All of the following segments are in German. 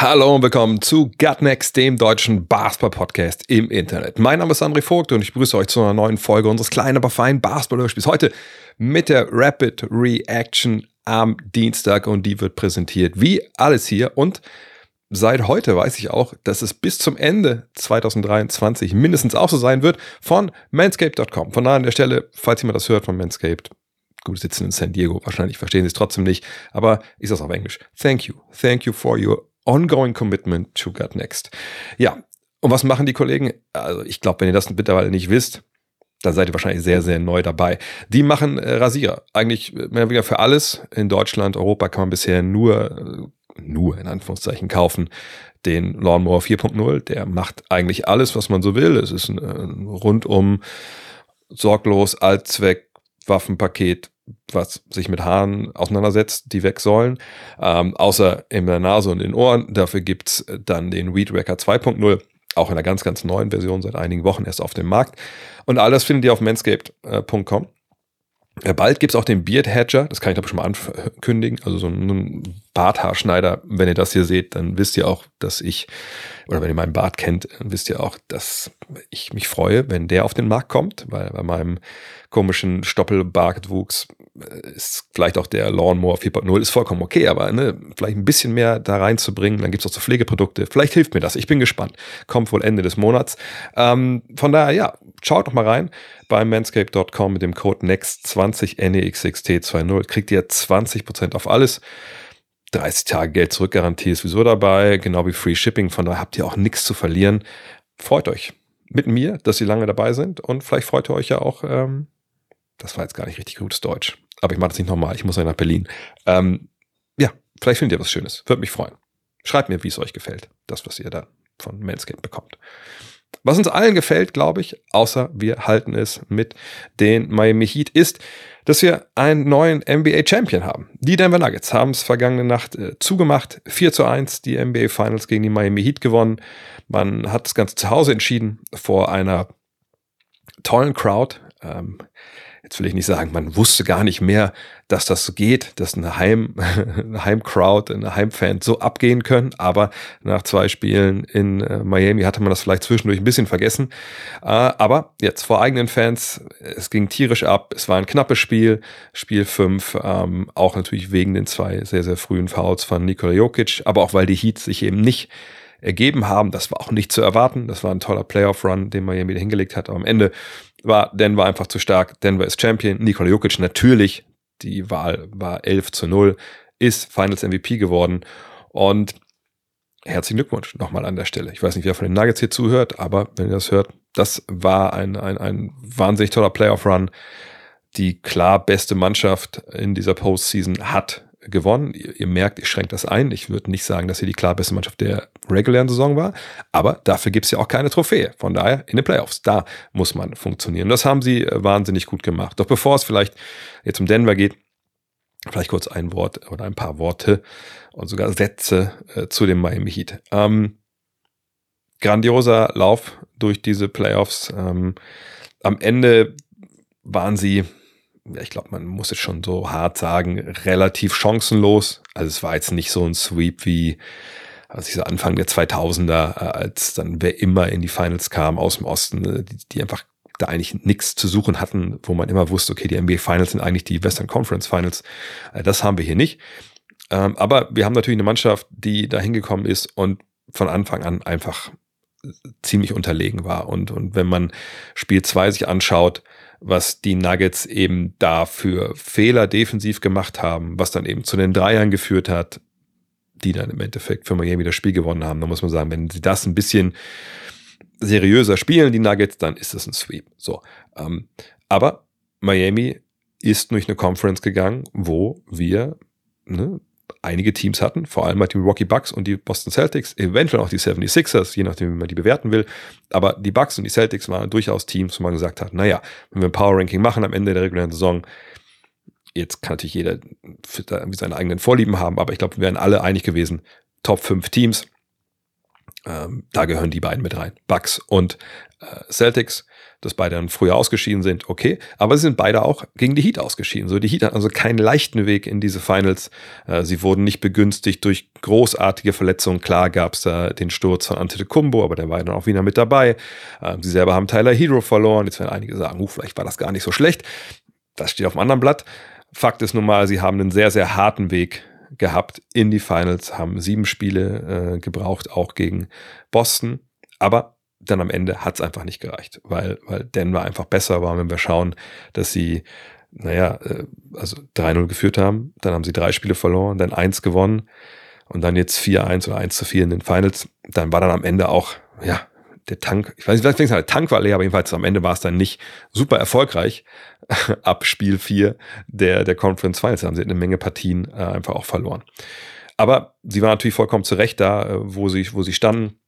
Hallo und willkommen zu Gutnext, dem deutschen Basketball-Podcast im Internet. Mein Name ist André Vogt und ich begrüße euch zu einer neuen Folge unseres kleinen, aber feinen Basketball-Hörspiels. Heute mit der Rapid Reaction am Dienstag und die wird präsentiert wie alles hier und seit heute weiß ich auch, dass es bis zum Ende 2023 mindestens auch so sein wird von manscaped.com. Von daher an der Stelle, falls jemand das hört von Manscaped, gut, sitzen in San Diego, wahrscheinlich verstehen sie es trotzdem nicht, aber ich sage es auf Englisch. Thank you. Thank you for your ongoing commitment to Gut Next. Ja, und was machen die Kollegen? Also ich glaube, wenn ihr das mittlerweile nicht wisst, dann seid ihr wahrscheinlich sehr, sehr neu dabei. Die machen äh, Rasierer. Eigentlich mehr oder weniger für alles. In Deutschland, Europa kann man bisher nur, äh, nur in Anführungszeichen kaufen, den Lawnmower 4.0. Der macht eigentlich alles, was man so will. Es ist ein, ein rundum sorglos Allzweck Waffenpaket, was sich mit Haaren auseinandersetzt, die weg sollen. Ähm, außer in der Nase und den Ohren. Dafür gibt's dann den Weed Wacker 2.0 auch in einer ganz, ganz neuen Version seit einigen Wochen erst auf dem Markt. Und all das findet ihr auf manscaped.com. Äh, bald gibt's auch den Beard Hedger, das kann ich glaube schon mal ankündigen, also so einen Barthaarschneider. Wenn ihr das hier seht, dann wisst ihr auch, dass ich, oder wenn ihr meinen Bart kennt, dann wisst ihr auch, dass ich mich freue, wenn der auf den Markt kommt, weil bei meinem komischen Stoppelbartwuchs ist vielleicht auch der Lawnmower 4.0 ist vollkommen okay, aber ne, vielleicht ein bisschen mehr da reinzubringen, dann gibt's auch so Pflegeprodukte. Vielleicht hilft mir das. Ich bin gespannt. Kommt wohl Ende des Monats. Ähm, von daher, ja, schaut doch mal rein bei manscape.com mit dem Code NEXT20 NEXXT20 kriegt ihr 20% auf alles. 30 Tage Geld zurückgarantie ist sowieso dabei, genau wie Free Shipping. Von daher habt ihr auch nichts zu verlieren. Freut euch mit mir, dass ihr lange dabei sind und vielleicht freut ihr euch ja auch, ähm, das war jetzt gar nicht richtig gutes Deutsch, aber ich mache das nicht nochmal, ich muss ja nach Berlin. Ähm, ja, vielleicht findet ihr was Schönes, würde mich freuen. Schreibt mir, wie es euch gefällt, das, was ihr da von Manscaped bekommt. Was uns allen gefällt, glaube ich, außer wir halten es mit den Miami Heat, ist, dass wir einen neuen NBA Champion haben. Die Denver Nuggets haben es vergangene Nacht äh, zugemacht. 4 zu 1 die NBA Finals gegen die Miami Heat gewonnen. Man hat das Ganze zu Hause entschieden vor einer tollen Crowd. Ähm, jetzt will ich nicht sagen, man wusste gar nicht mehr, dass das so geht, dass eine, Heim, eine Heimcrowd, eine Heimfan so abgehen können. Aber nach zwei Spielen in äh, Miami hatte man das vielleicht zwischendurch ein bisschen vergessen. Äh, aber jetzt vor eigenen Fans, es ging tierisch ab. Es war ein knappes Spiel, Spiel 5, ähm, auch natürlich wegen den zwei sehr, sehr frühen Fouls von Nikola Jokic, aber auch weil die Heat sich eben nicht ergeben haben. Das war auch nicht zu erwarten. Das war ein toller Playoff-Run, den Miami hingelegt hat. Aber am Ende war Denver einfach zu stark. Denver ist Champion. Nikola Jokic natürlich. Die Wahl war 11 zu 0. Ist Finals MVP geworden. Und herzlichen Glückwunsch nochmal an der Stelle. Ich weiß nicht, wer von den Nuggets hier zuhört, aber wenn ihr das hört, das war ein, ein, ein wahnsinnig toller Playoff-Run. Die klar beste Mannschaft in dieser Postseason hat gewonnen. Ihr, ihr merkt, ich schränke das ein. Ich würde nicht sagen, dass sie die klar beste Mannschaft der regulären Saison war, aber dafür gibt es ja auch keine Trophäe. Von daher in den Playoffs, da muss man funktionieren. Das haben sie äh, wahnsinnig gut gemacht. Doch bevor es vielleicht jetzt um Denver geht, vielleicht kurz ein Wort oder ein paar Worte und sogar Sätze äh, zu dem Miami Heat. Ähm, grandioser Lauf durch diese Playoffs. Ähm, am Ende waren sie ich glaube, man muss es schon so hart sagen, relativ chancenlos. Also es war jetzt nicht so ein Sweep wie, also dieser Anfang der 2000er, äh, als dann wer immer in die Finals kam aus dem Osten, äh, die, die einfach da eigentlich nichts zu suchen hatten, wo man immer wusste, okay, die NBA Finals sind eigentlich die Western Conference Finals. Äh, das haben wir hier nicht. Ähm, aber wir haben natürlich eine Mannschaft, die da hingekommen ist und von Anfang an einfach ziemlich unterlegen war. Und, und wenn man Spiel 2 sich anschaut, was die Nuggets eben da für Fehler defensiv gemacht haben, was dann eben zu den Dreiern geführt hat, die dann im Endeffekt für Miami das Spiel gewonnen haben. Da muss man sagen, wenn sie das ein bisschen seriöser spielen, die Nuggets, dann ist das ein Sweep. So. Ähm, aber Miami ist durch eine Conference gegangen, wo wir ne, einige Teams hatten, vor allem halt die Milwaukee Bucks und die Boston Celtics, eventuell auch die 76ers, je nachdem, wie man die bewerten will. Aber die Bucks und die Celtics waren durchaus Teams, wo man gesagt hat, naja, wenn wir ein Power Ranking machen am Ende der regulären Saison, jetzt kann natürlich jeder seine eigenen Vorlieben haben, aber ich glaube, wir wären alle einig gewesen, Top 5 Teams, ähm, da gehören die beiden mit rein. Bucks und äh, Celtics dass beide dann früher ausgeschieden sind, okay. Aber sie sind beide auch gegen die Heat ausgeschieden. So, die Heat hatten also keinen leichten Weg in diese Finals. Äh, sie wurden nicht begünstigt durch großartige Verletzungen. Klar gab es da den Sturz von Antetokounmpo, aber der war dann auch wieder mit dabei. Äh, sie selber haben Tyler Hero verloren. Jetzt werden einige sagen, uh, vielleicht war das gar nicht so schlecht. Das steht auf dem anderen Blatt. Fakt ist nun mal, sie haben einen sehr, sehr harten Weg gehabt in die Finals, haben sieben Spiele äh, gebraucht, auch gegen Boston. Aber dann am Ende hat es einfach nicht gereicht, weil, weil Denver einfach besser war. Wenn wir schauen, dass sie, naja, äh, also 3-0 geführt haben, dann haben sie drei Spiele verloren, dann eins gewonnen und dann jetzt 4-1 oder 1 zu 4 in den Finals, dann war dann am Ende auch, ja, der Tank, ich weiß nicht, der Tank war leer, aber jedenfalls am Ende war es dann nicht super erfolgreich. Ab Spiel 4 der, der Conference Finals haben sie eine Menge Partien äh, einfach auch verloren. Aber sie waren natürlich vollkommen zurecht da, äh, wo sie, wo sie standen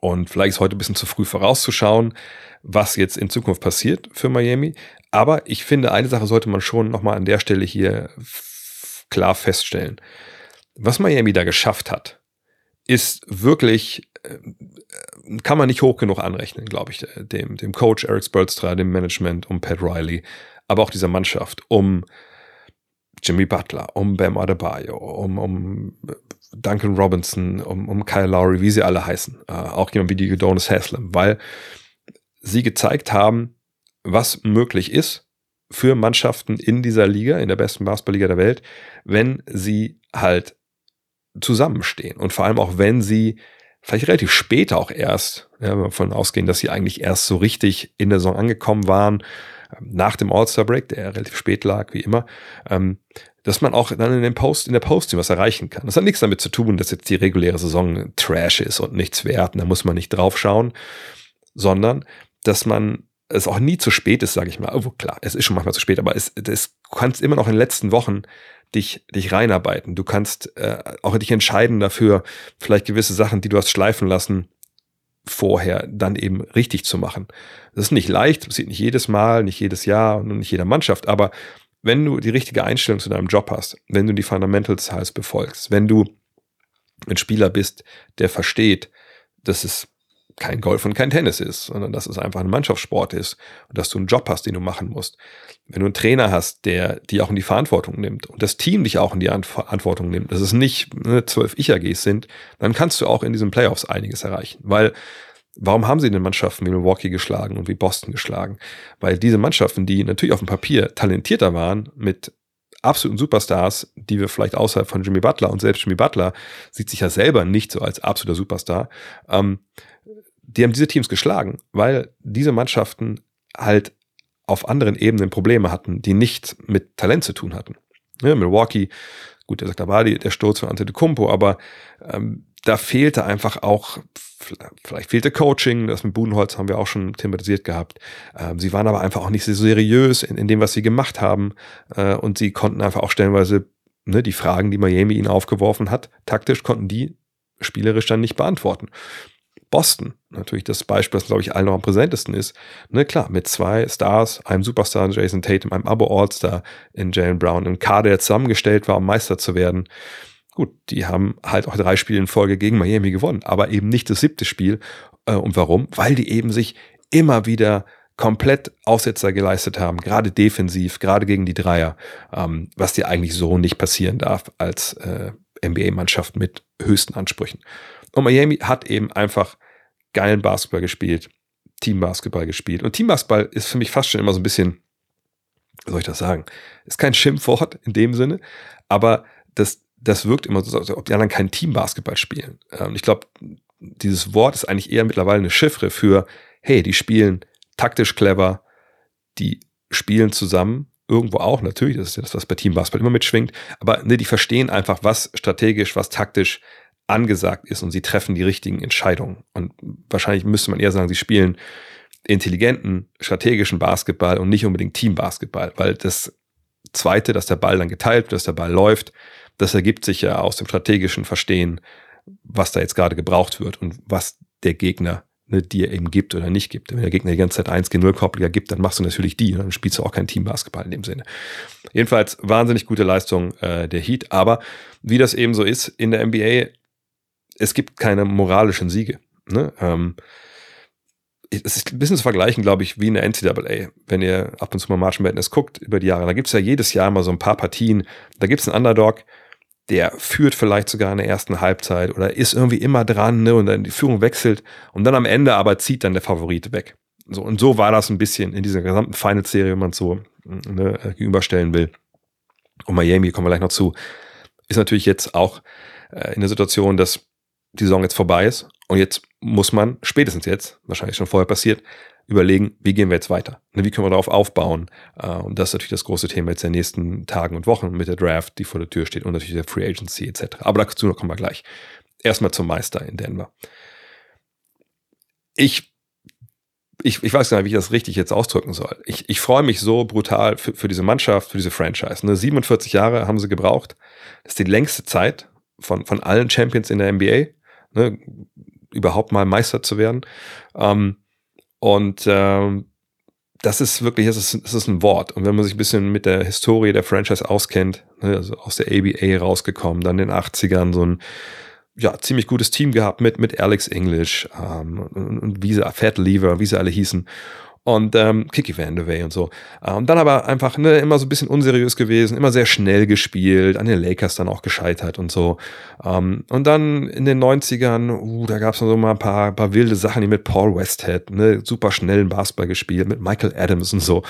und vielleicht ist heute ein bisschen zu früh vorauszuschauen, was jetzt in Zukunft passiert für Miami. Aber ich finde, eine Sache sollte man schon nochmal an der Stelle hier klar feststellen. Was Miami da geschafft hat, ist wirklich, äh, kann man nicht hoch genug anrechnen, glaube ich, dem, dem Coach Eric Spolstra, dem Management, um Pat Riley, aber auch dieser Mannschaft, um Jimmy Butler, um Bam Adebayo, um, um Duncan Robinson, um, um Kyle Lowry, wie sie alle heißen. Äh, auch jemand wie die Donis Haslam, weil sie gezeigt haben, was möglich ist für Mannschaften in dieser Liga, in der besten Basketballliga der Welt, wenn sie halt zusammenstehen. Und vor allem auch, wenn sie vielleicht relativ spät auch erst, ja, wenn wir davon ausgehen, dass sie eigentlich erst so richtig in der Saison angekommen waren, nach dem All-Star-Break, der relativ spät lag, wie immer, ähm, dass man auch dann in, dem Post, in der Posting was erreichen kann. Das hat nichts damit zu tun, dass jetzt die reguläre Saison Trash ist und nichts wert, und da muss man nicht drauf schauen, sondern dass man es auch nie zu spät ist, sage ich mal. Oh, klar, es ist schon manchmal zu spät, aber es, es kannst immer noch in den letzten Wochen dich, dich reinarbeiten. Du kannst äh, auch dich entscheiden dafür, vielleicht gewisse Sachen, die du hast schleifen lassen, vorher dann eben richtig zu machen. Das ist nicht leicht, das passiert nicht jedes Mal, nicht jedes Jahr und nicht jeder Mannschaft, aber wenn du die richtige Einstellung zu deinem Job hast, wenn du die Fundamentals heißt befolgst, wenn du ein Spieler bist, der versteht, dass es kein Golf und kein Tennis ist, sondern dass es einfach ein Mannschaftssport ist und dass du einen Job hast, den du machen musst. Wenn du einen Trainer hast, der die auch in die Verantwortung nimmt und das Team dich auch in die Verantwortung nimmt, dass es nicht ne, zwölf Ich-AGs sind, dann kannst du auch in diesen Playoffs einiges erreichen. Weil Warum haben sie denn Mannschaften wie Milwaukee geschlagen und wie Boston geschlagen? Weil diese Mannschaften, die natürlich auf dem Papier talentierter waren, mit absoluten Superstars, die wir vielleicht außerhalb von Jimmy Butler und selbst Jimmy Butler sieht sich ja selber nicht so als absoluter Superstar, ähm, die haben diese Teams geschlagen, weil diese Mannschaften halt auf anderen Ebenen Probleme hatten, die nicht mit Talent zu tun hatten. Ja, Milwaukee, gut, der sagt, da war die, der Sturz von Antetokounmpo, aber ähm, da fehlte einfach auch, vielleicht fehlte Coaching, das mit Budenholz haben wir auch schon thematisiert gehabt. Ähm, sie waren aber einfach auch nicht so seriös in, in dem, was sie gemacht haben. Äh, und sie konnten einfach auch stellenweise ne, die Fragen, die Miami ihnen aufgeworfen hat, taktisch konnten die spielerisch dann nicht beantworten. Boston, natürlich das Beispiel, das glaube ich allen noch am präsentesten ist. Ne, klar, mit zwei Stars, einem Superstar Jason Tatum, einem Abo-All-Star in Jalen Brown, einem Kader, der zusammengestellt war, um Meister zu werden. Gut, die haben halt auch drei Spiele in Folge gegen Miami gewonnen, aber eben nicht das siebte Spiel. Äh, und warum? Weil die eben sich immer wieder komplett Aussetzer geleistet haben, gerade defensiv, gerade gegen die Dreier, ähm, was dir eigentlich so nicht passieren darf als äh, NBA-Mannschaft mit höchsten Ansprüchen. Und Miami hat eben einfach geilen Basketball gespielt, Teambasketball gespielt. Und Teambasketball ist für mich fast schon immer so ein bisschen, wie soll ich das sagen, ist kein Schimpfwort in dem Sinne, aber das das wirkt immer so, als ob die anderen kein Teambasketball spielen. Ähm, ich glaube, dieses Wort ist eigentlich eher mittlerweile eine Chiffre für, hey, die spielen taktisch clever, die spielen zusammen, irgendwo auch natürlich, das ist ja das, was bei Teambasketball immer mitschwingt, aber ne, die verstehen einfach, was strategisch, was taktisch angesagt ist und sie treffen die richtigen Entscheidungen. Und wahrscheinlich müsste man eher sagen, sie spielen intelligenten, strategischen Basketball und nicht unbedingt Teambasketball, weil das Zweite, dass der Ball dann geteilt wird, dass der Ball läuft, das ergibt sich ja aus dem strategischen Verstehen, was da jetzt gerade gebraucht wird und was der Gegner ne, dir eben gibt oder nicht gibt. Wenn der Gegner die ganze Zeit 1 gegen 0 Koppliger gibt, dann machst du natürlich die und dann spielst du auch kein Teambasketball in dem Sinne. Jedenfalls wahnsinnig gute Leistung äh, der Heat, aber wie das eben so ist in der NBA, es gibt keine moralischen Siege. Ne? Ähm, es ist ein bisschen zu vergleichen, glaube ich, wie in der NCAA. Wenn ihr ab und zu mal March Madness guckt über die Jahre, da gibt es ja jedes Jahr mal so ein paar Partien. Da gibt es einen Underdog, der führt vielleicht sogar in der ersten Halbzeit oder ist irgendwie immer dran ne, und dann die Führung wechselt und dann am Ende aber zieht dann der Favorit weg. So, und so war das ein bisschen in dieser gesamten Final-Serie, wenn man es so ne, gegenüberstellen will. Und Miami, kommen wir gleich noch zu, ist natürlich jetzt auch äh, in der Situation, dass die Saison jetzt vorbei ist und jetzt muss man, spätestens jetzt, wahrscheinlich schon vorher passiert, überlegen, wie gehen wir jetzt weiter? Ne, wie können wir darauf aufbauen? Äh, und das ist natürlich das große Thema jetzt der nächsten Tagen und Wochen mit der Draft, die vor der Tür steht und natürlich der Free Agency etc. Aber dazu kommen wir gleich. Erstmal zum Meister in Denver. Ich, ich, ich weiß gar nicht, wie ich das richtig jetzt ausdrücken soll. Ich, ich freue mich so brutal für, für diese Mannschaft, für diese Franchise. Ne, 47 Jahre haben sie gebraucht. Das ist die längste Zeit von, von allen Champions in der NBA. Ne, überhaupt mal Meister zu werden. Ähm, und ähm, das ist wirklich, das ist, das ist ein Wort. Und wenn man sich ein bisschen mit der Historie der Franchise auskennt, ne, also aus der ABA rausgekommen, dann in den 80ern so ein ja, ziemlich gutes Team gehabt mit, mit Alex English ähm, und, und sie, Fat Lever, wie sie alle hießen und ähm, Kiki Van de Way und so. Und dann aber einfach ne, immer so ein bisschen unseriös gewesen, immer sehr schnell gespielt, an den Lakers dann auch gescheitert und so. Ähm, und dann in den 90ern, uh, da gab es noch so mal ein paar, paar wilde Sachen, die mit Paul Westhead, ne, super schnellen Basketball gespielt, mit Michael Adams und so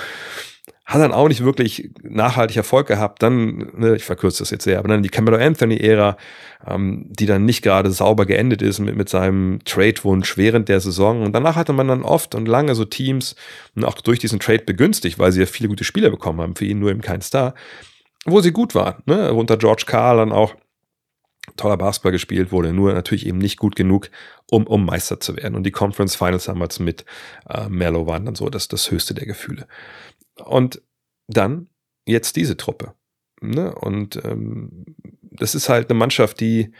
hat dann auch nicht wirklich nachhaltig Erfolg gehabt. Dann, ne, ich verkürze das jetzt sehr, aber dann die Camelo Anthony-Ära, ähm, die dann nicht gerade sauber geendet ist mit, mit seinem Trade-Wunsch während der Saison. Und danach hatte man dann oft und lange so Teams, und auch durch diesen Trade begünstigt, weil sie ja viele gute Spieler bekommen haben, für ihn nur eben kein Star, wo sie gut waren. Ne? Unter George Carl dann auch toller Basketball gespielt wurde, nur natürlich eben nicht gut genug, um, um Meister zu werden. Und die Conference Finals damals mit äh, Merlo waren dann so das, das höchste der Gefühle. Und dann jetzt diese Truppe. Ne? Und ähm, das ist halt eine Mannschaft, die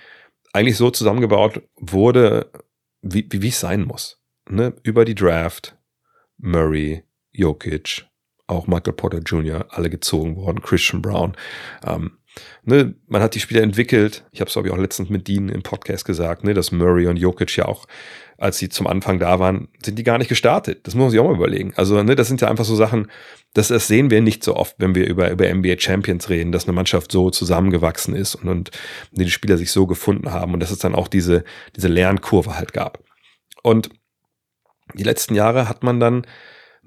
eigentlich so zusammengebaut wurde, wie, wie, wie es sein muss. Ne? Über die Draft, Murray, Jokic, auch Michael Porter Jr., alle gezogen worden, Christian Brown. Ähm, ne, man hat die Spieler entwickelt. Ich habe es, glaube ich, auch letztens mit Dean im Podcast gesagt, ne, dass Murray und Jokic ja auch als sie zum Anfang da waren, sind die gar nicht gestartet. Das muss man sich auch mal überlegen. Also, ne, das sind ja einfach so Sachen, das, das sehen wir nicht so oft, wenn wir über, über NBA Champions reden, dass eine Mannschaft so zusammengewachsen ist und, und die Spieler sich so gefunden haben und dass es dann auch diese, diese Lernkurve halt gab. Und die letzten Jahre hat man dann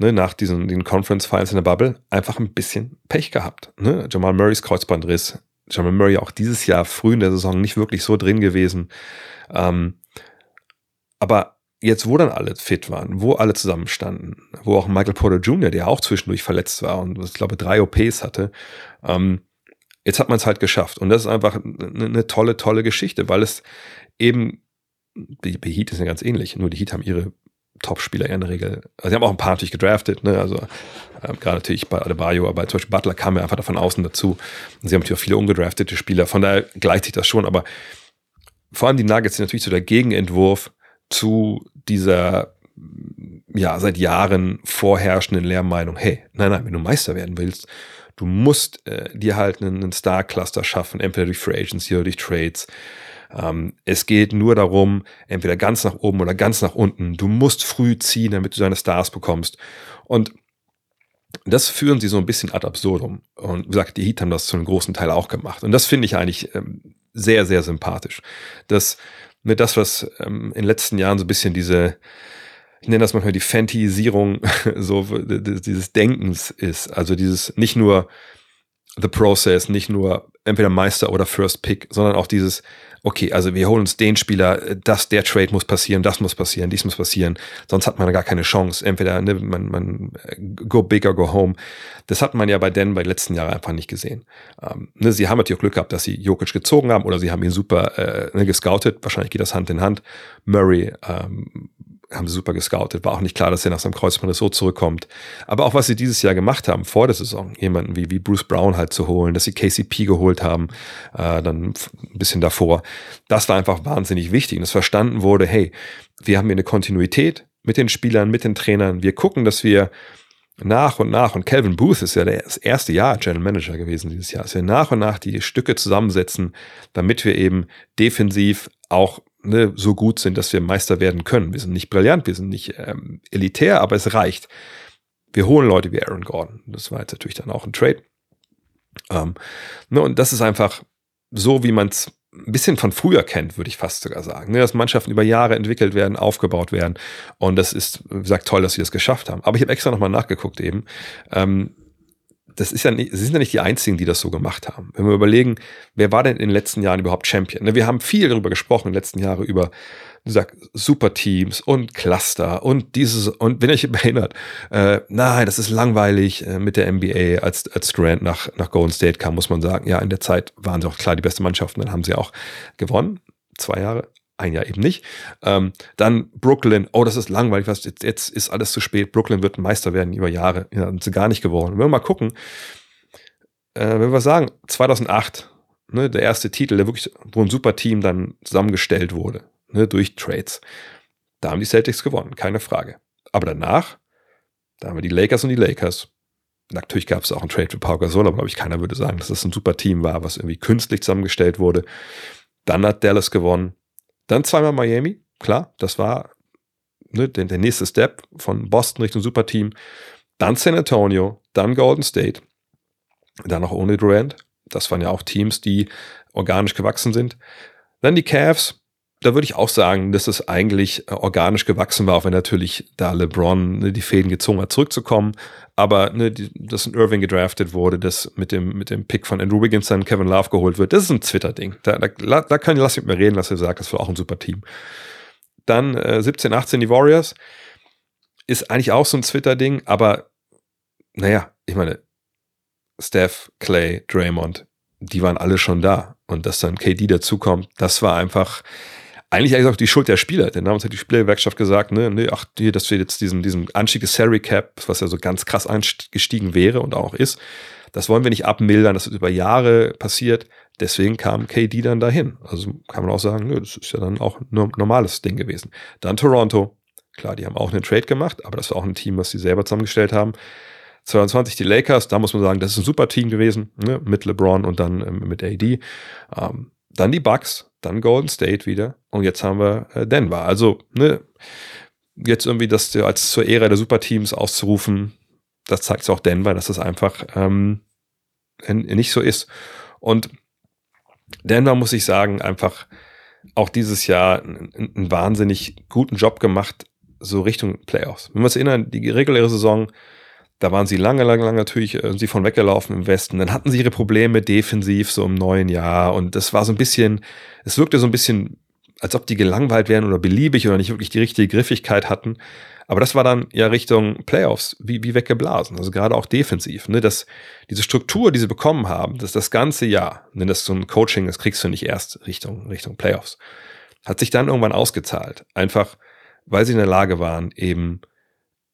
ne, nach diesen den Conference Finals in der Bubble einfach ein bisschen Pech gehabt. Ne? Jamal Murrays Kreuzbandriss. Jamal Murray auch dieses Jahr früh in der Saison nicht wirklich so drin gewesen. Ähm, aber jetzt, wo dann alle fit waren, wo alle zusammenstanden, wo auch Michael Porter Jr., der auch zwischendurch verletzt war und ich glaube drei OPs hatte, ähm, jetzt hat man es halt geschafft. Und das ist einfach eine, eine tolle, tolle Geschichte, weil es eben, die, die Heat ist ja ganz ähnlich, nur die Heat haben ihre Top-Spieler in der Regel, also sie haben auch ein paar natürlich gedraftet, ne, also ähm, gerade natürlich bei Adebayo, aber zum Beispiel Butler kam ja einfach davon außen dazu. Und sie haben natürlich auch viele ungedraftete Spieler, von daher gleicht sich das schon, aber vor allem die Nuggets sind natürlich so der Gegenentwurf zu dieser ja seit Jahren vorherrschenden Lehrmeinung, hey, nein, nein, wenn du Meister werden willst, du musst äh, dir halt einen, einen Star-Cluster schaffen, entweder durch Free Agency oder durch Trades. Ähm, es geht nur darum, entweder ganz nach oben oder ganz nach unten. Du musst früh ziehen, damit du deine Stars bekommst. Und das führen sie so ein bisschen ad absurdum. Und wie gesagt, die Heat haben das zu einem großen Teil auch gemacht. Und das finde ich eigentlich ähm, sehr, sehr sympathisch. Dass mit das, was ähm, in den letzten Jahren so ein bisschen diese, ich nenne das manchmal die Fantisierung so dieses Denkens ist. Also dieses nicht nur the process, nicht nur entweder Meister oder First Pick, sondern auch dieses, okay, also wir holen uns den Spieler, das, der Trade muss passieren, das muss passieren, dies muss passieren, sonst hat man gar keine Chance. Entweder ne, man, man go big or go home. Das hat man ja bei Denver bei den letzten Jahren einfach nicht gesehen. Ähm, ne, sie haben natürlich auch Glück gehabt, dass sie Jokic gezogen haben oder sie haben ihn super äh, ne, gescoutet. Wahrscheinlich geht das Hand in Hand. Murray ähm, haben sie super gescoutet. War auch nicht klar, dass er nach seinem Kreuzband so zurückkommt. Aber auch was sie dieses Jahr gemacht haben, vor der Saison, jemanden wie, wie Bruce Brown halt zu holen, dass sie KCP geholt haben, äh, dann ein bisschen davor. Das war einfach wahnsinnig wichtig. Und es verstanden wurde, hey, wir haben hier eine Kontinuität mit den Spielern, mit den Trainern. Wir gucken, dass wir nach und nach, und Calvin Booth ist ja das erste Jahr General Manager gewesen dieses Jahr, dass wir nach und nach die Stücke zusammensetzen, damit wir eben defensiv auch ne, so gut sind, dass wir Meister werden können. Wir sind nicht brillant, wir sind nicht ähm, elitär, aber es reicht. Wir holen Leute wie Aaron Gordon. Das war jetzt natürlich dann auch ein Trade. Ähm, ne, und das ist einfach so, wie man es ein bisschen von früher kennt, würde ich fast sogar sagen. Ne, dass Mannschaften über Jahre entwickelt werden, aufgebaut werden. Und das ist, wie gesagt, toll, dass sie das geschafft haben. Aber ich habe extra nochmal nachgeguckt eben. Ähm, das ist ja nicht, sie sind ja nicht die einzigen, die das so gemacht haben. Wenn wir überlegen, wer war denn in den letzten Jahren überhaupt Champion? Ne, wir haben viel darüber gesprochen in den letzten Jahren über Superteams und Cluster und dieses, und wenn ihr euch erinnert, äh, nein, das ist langweilig äh, mit der NBA, als, als Durant nach, nach Golden State kam, muss man sagen, ja, in der Zeit waren sie auch klar die beste Mannschaft und dann haben sie auch gewonnen. Zwei Jahre, ein Jahr eben nicht. Ähm, dann Brooklyn, oh, das ist langweilig, was, jetzt, jetzt ist alles zu spät. Brooklyn wird Meister werden über Jahre. Ja, sind sie gar nicht geworden. Wenn wir mal gucken, äh, wenn wir sagen, 2008, ne, der erste Titel, der wirklich, wo ein super Team dann zusammengestellt wurde, ne, durch Trades. Da haben die Celtics gewonnen, keine Frage. Aber danach, da haben wir die Lakers und die Lakers. Natürlich gab es auch einen Trade für Pau Gasol, aber glaube ich, keiner würde sagen, dass das ein super Team war, was irgendwie künstlich zusammengestellt wurde. Dann hat Dallas gewonnen. Dann zweimal Miami, klar, das war ne, der, der nächste Step von Boston Richtung Superteam. Dann San Antonio, dann Golden State, dann auch ohne Durant. Das waren ja auch Teams, die organisch gewachsen sind. Dann die Cavs, da würde ich auch sagen, dass es eigentlich äh, organisch gewachsen war, auch wenn natürlich da LeBron ne, die Fäden gezogen hat, zurückzukommen. Aber ne, die, dass ein Irving gedraftet wurde, dass mit dem, mit dem Pick von Andrew Wiggins dann Kevin Love geholt wird, das ist ein Twitter-Ding. Da, da, da kann ich, lass mich mal reden, was ihr sagt, das war auch ein super Team. Dann äh, 17, 18 die Warriors. Ist eigentlich auch so ein Twitter-Ding, aber naja, ich meine, Steph, Clay, Draymond, die waren alle schon da. Und dass dann KD dazukommt, das war einfach, eigentlich eigentlich auch die Schuld der Spieler, denn damals hat die Spielergewerkschaft gesagt, ne, ne, ach, hier, dass wir jetzt diesen, diesen Anstieg des Salary Cap, was ja so ganz krass angestiegen wäre und auch ist, das wollen wir nicht abmildern, das ist über Jahre passiert, deswegen kam KD dann dahin. Also kann man auch sagen, ne, das ist ja dann auch ein normales Ding gewesen. Dann Toronto, klar, die haben auch einen Trade gemacht, aber das war auch ein Team, was sie selber zusammengestellt haben. 22 die Lakers, da muss man sagen, das ist ein super Team gewesen, ne, mit LeBron und dann ähm, mit AD. Ähm, dann die Bucks, dann Golden State wieder und jetzt haben wir äh, Denver. Also, ne, jetzt irgendwie das als zur Ära der Superteams auszurufen, das zeigt auch Denver, dass das einfach ähm, nicht so ist. Und Denver muss ich sagen, einfach auch dieses Jahr einen wahnsinnig guten Job gemacht, so Richtung Playoffs. Wenn wir uns erinnern, die reguläre Saison, da waren sie lange, lange, lange natürlich äh, sie von weggelaufen im Westen. Dann hatten sie ihre Probleme defensiv so im neuen Jahr und das war so ein bisschen, es wirkte so ein bisschen, als ob die gelangweilt wären oder beliebig oder nicht wirklich die richtige Griffigkeit hatten. Aber das war dann ja Richtung Playoffs wie, wie weggeblasen. Also gerade auch defensiv. Ne? Das, diese Struktur, die sie bekommen haben, das das ganze Jahr, denn das so ein Coaching, das kriegst du nicht erst Richtung, Richtung Playoffs, hat sich dann irgendwann ausgezahlt. Einfach, weil sie in der Lage waren, eben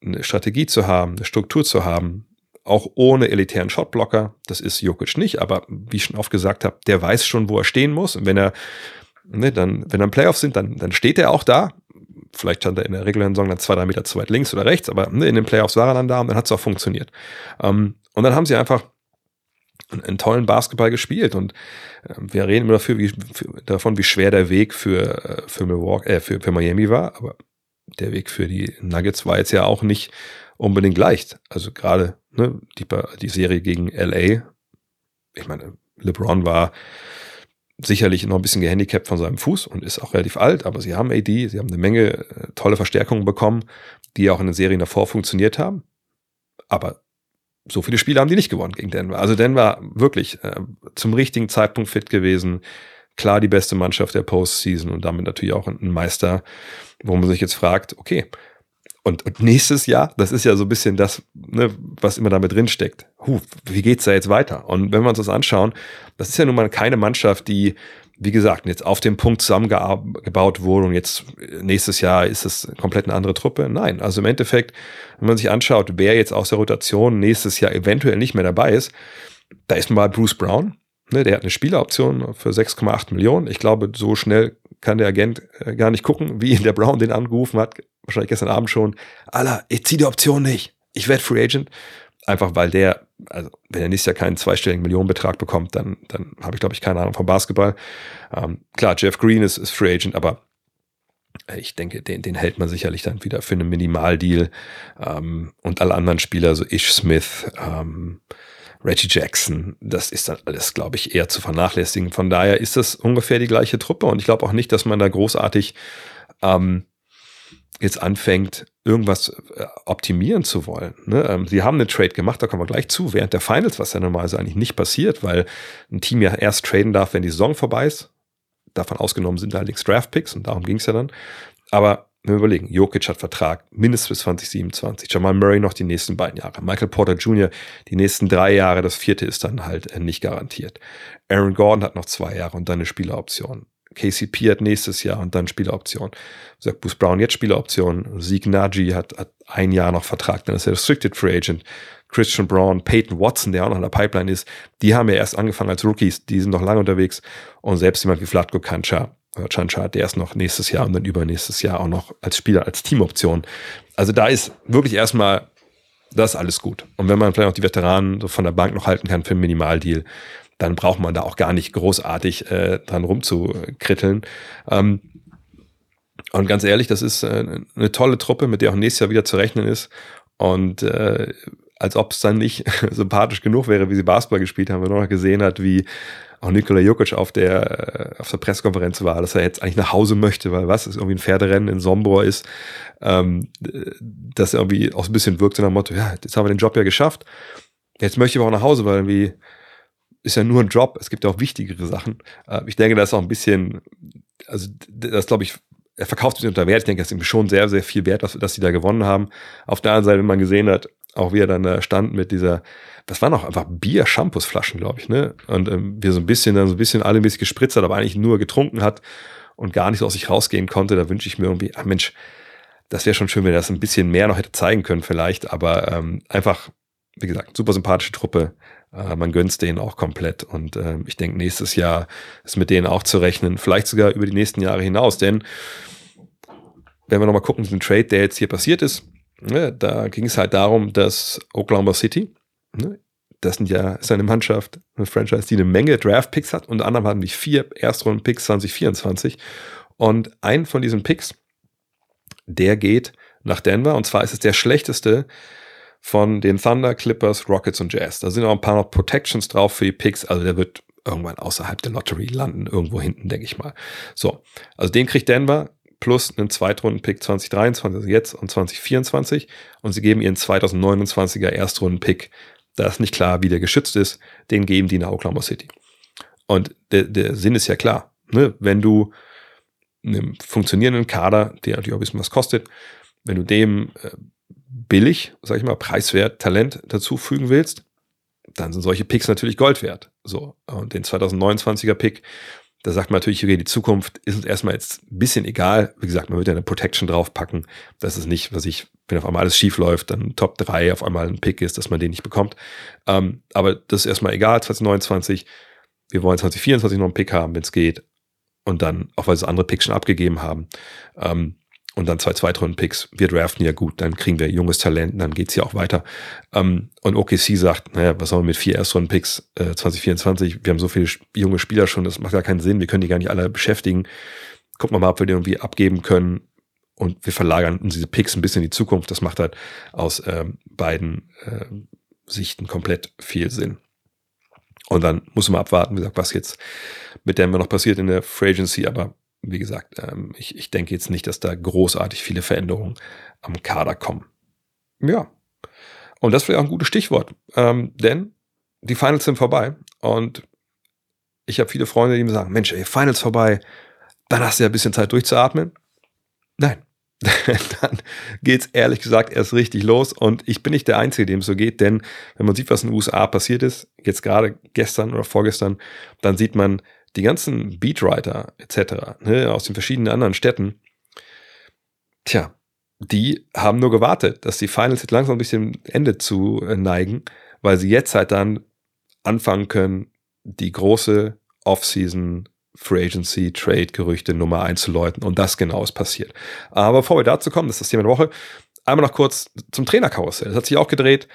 eine Strategie zu haben, eine Struktur zu haben, auch ohne elitären Shotblocker. Das ist Jokic nicht, aber wie ich schon oft gesagt habe, der weiß schon, wo er stehen muss. Und wenn er, ne, dann, wenn dann Playoffs sind, dann, dann steht er auch da. Vielleicht stand er in der regulären Saison dann zwei, drei Meter zu weit links oder rechts, aber ne, in den Playoffs war er dann da und dann hat es auch funktioniert. Ähm, und dann haben sie einfach einen, einen tollen Basketball gespielt und äh, wir reden immer dafür, wie, für, davon, wie schwer der Weg für, äh, für Milwaukee, äh, für, für Miami war, aber der Weg für die Nuggets war jetzt ja auch nicht unbedingt leicht. Also gerade ne, die, die Serie gegen LA, ich meine, LeBron war sicherlich noch ein bisschen gehandicapt von seinem Fuß und ist auch relativ alt, aber sie haben AD, sie haben eine Menge äh, tolle Verstärkungen bekommen, die auch in den Serien davor funktioniert haben. Aber so viele Spiele haben die nicht gewonnen gegen Denver. Also Denver wirklich äh, zum richtigen Zeitpunkt fit gewesen, klar die beste Mannschaft der Postseason und damit natürlich auch ein Meister, wo man sich jetzt fragt, okay, und, und nächstes Jahr, das ist ja so ein bisschen das, ne, was immer damit drin steckt. Huh, wie geht's da jetzt weiter? Und wenn wir uns das anschauen, das ist ja nun mal keine Mannschaft, die wie gesagt, jetzt auf dem Punkt zusammengebaut wurde und jetzt nächstes Jahr ist es komplett eine andere Truppe. Nein, also im Endeffekt, wenn man sich anschaut, wer jetzt aus der Rotation nächstes Jahr eventuell nicht mehr dabei ist, da ist mal Bruce Brown, ne, der hat eine Spieleroption für 6,8 Millionen. Ich glaube, so schnell kann der Agent äh, gar nicht gucken, wie der Brown den angerufen hat, wahrscheinlich gestern Abend schon. Alter, ich zieh die Option nicht. Ich werde Free Agent. Einfach weil der, also wenn er nächstes Jahr keinen zweistelligen Millionenbetrag bekommt, dann, dann habe ich, glaube ich, keine Ahnung vom Basketball. Ähm, klar, Jeff Green ist, ist Free Agent, aber ich denke, den, den hält man sicherlich dann wieder für einen Minimaldeal. Ähm, und alle anderen Spieler, so Ish Smith, ähm, Reggie Jackson, das ist dann alles, glaube ich, eher zu vernachlässigen. Von daher ist das ungefähr die gleiche Truppe und ich glaube auch nicht, dass man da großartig ähm, jetzt anfängt, irgendwas äh, optimieren zu wollen. Ne? Ähm, sie haben einen Trade gemacht, da kommen wir gleich zu, während der Finals, was ja normalerweise eigentlich nicht passiert, weil ein Team ja erst traden darf, wenn die Saison vorbei ist. Davon ausgenommen sind allerdings Draftpicks und darum ging es ja dann. Aber wenn wir überlegen, Jokic hat Vertrag mindestens bis 2027, Jamal Murray noch die nächsten beiden Jahre, Michael Porter Jr. die nächsten drei Jahre, das vierte ist dann halt äh, nicht garantiert. Aaron Gordon hat noch zwei Jahre und dann eine Spieleroption. KCP hat nächstes Jahr und dann Spieleroption. Sagt Bruce Brown jetzt Spieleroption. Sieg Nagy hat, hat ein Jahr noch Vertrag, dann ist er Restricted Free Agent. Christian Brown, Peyton Watson, der auch noch in der Pipeline ist, die haben ja erst angefangen als Rookies, die sind noch lange unterwegs. Und selbst jemand wie Vladko Kancha, Chancha, der ist noch nächstes Jahr und dann übernächstes Jahr auch noch als Spieler, als Teamoption. Also da ist wirklich erstmal das alles gut. Und wenn man vielleicht auch die Veteranen so von der Bank noch halten kann für einen Minimaldeal, dann braucht man da auch gar nicht großartig äh, dran rumzukritteln. Ähm, und ganz ehrlich, das ist äh, eine tolle Truppe, mit der auch nächstes Jahr wieder zu rechnen ist. Und äh, als ob es dann nicht sympathisch genug wäre, wie sie Basketball gespielt haben, wenn man noch gesehen hat, wie auch Nikola Jokic auf der, äh, auf der Pressekonferenz war, dass er jetzt eigentlich nach Hause möchte, weil was, es irgendwie ein Pferderennen in Sombor ist, ähm, dass er irgendwie auch ein bisschen wirkt in dem Motto, ja, jetzt haben wir den Job ja geschafft, jetzt möchte ich aber auch nach Hause, weil irgendwie ist ja nur ein Job, es gibt ja auch wichtigere Sachen. Äh, ich denke, da ist auch ein bisschen, also das glaube ich, er verkauft sich unter Wert. Ich denke, das ist ihm schon sehr, sehr viel wert, dass, dass sie da gewonnen haben. Auf der anderen Seite, wenn man gesehen hat, auch wie er dann da stand mit dieser, das waren auch einfach Bier-Shampoos-Flaschen, glaube ich, ne? Und ähm, wir so ein bisschen, dann so ein bisschen alle ein bisschen gespritzt hat, aber eigentlich nur getrunken hat und gar nicht so aus sich rausgehen konnte. Da wünsche ich mir irgendwie, ach Mensch, das wäre schon schön, wenn er das ein bisschen mehr noch hätte zeigen können, vielleicht. Aber ähm, einfach, wie gesagt, super sympathische Truppe. Äh, man gönnt denen auch komplett. Und äh, ich denke, nächstes Jahr ist mit denen auch zu rechnen. Vielleicht sogar über die nächsten Jahre hinaus. Denn wenn wir nochmal gucken, diesen Trade, der jetzt hier passiert ist, ne, da ging es halt darum, dass Oklahoma City, ne, das sind ja, ist eine Mannschaft, eine Franchise, die eine Menge Draft-Picks hat. Unter anderem hatten wir vier Erstrunden-Picks 2024. Und ein von diesen Picks, der geht nach Denver. Und zwar ist es der schlechteste von den Thunder, Clippers, Rockets und Jazz. Da sind auch ein paar noch Protections drauf für die Picks. Also der wird irgendwann außerhalb der Lottery landen, irgendwo hinten, denke ich mal. So, also den kriegt Denver plus einen Zweitrunden-Pick 2023, also jetzt und 2024. Und sie geben ihren 2029er Erstrunden-Pick. Da ist nicht klar, wie der geschützt ist. Den geben die nach Oklahoma City. Und der, der Sinn ist ja klar. Ne? Wenn du einem funktionierenden Kader, der natürlich auch ein bisschen was kostet, wenn du dem äh, billig, sag ich mal, preiswert Talent dazufügen willst, dann sind solche Picks natürlich Gold wert. So. Und den 2029er Pick, da sagt man natürlich, okay, die Zukunft ist uns erstmal jetzt ein bisschen egal. Wie gesagt, man wird ja eine Protection draufpacken. Das ist nicht, was ich, wenn auf einmal alles schief läuft, dann Top 3 auf einmal ein Pick ist, dass man den nicht bekommt. Ähm, aber das ist erstmal egal, 2029. Wir wollen 2024 noch einen Pick haben, wenn es geht. Und dann, auch weil sie andere Picks schon abgegeben haben. Ähm, und dann zwei Zweitrunden-Picks. Wir draften ja gut, dann kriegen wir junges Talent, dann geht's ja auch weiter. Ähm, und OKC sagt, naja, was sollen wir mit vier Erstrunden-Picks äh, 2024? Wir haben so viele junge Spieler schon, das macht gar keinen Sinn, wir können die gar nicht alle beschäftigen. Gucken wir mal, ob wir die irgendwie abgeben können. Und wir verlagern diese Picks ein bisschen in die Zukunft. Das macht halt aus ähm, beiden äh, Sichten komplett viel Sinn. Und dann muss man abwarten, wie gesagt, was jetzt mit Denver noch passiert in der Free Agency, aber wie gesagt, ähm, ich, ich denke jetzt nicht, dass da großartig viele Veränderungen am Kader kommen. Ja. Und das wäre auch ein gutes Stichwort, ähm, denn die Finals sind vorbei und ich habe viele Freunde, die mir sagen, Mensch, ey, Finals vorbei, dann hast du ja ein bisschen Zeit durchzuatmen. Nein, dann geht's ehrlich gesagt erst richtig los. Und ich bin nicht der Einzige, dem es so geht, denn wenn man sieht, was in den USA passiert ist, jetzt gerade gestern oder vorgestern, dann sieht man, die ganzen Beatwriter etc. Ne, aus den verschiedenen anderen Städten, tja, die haben nur gewartet, dass die Finals jetzt langsam ein bisschen Ende zu äh, neigen, weil sie jetzt halt dann anfangen können, die große Offseason Free Agency Trade Gerüchte Nummer einzuläuten und das genau ist passiert. Aber bevor wir dazu kommen, das ist das Thema der Woche, einmal noch kurz zum Trainerkarussell. Das hat sich auch gedreht.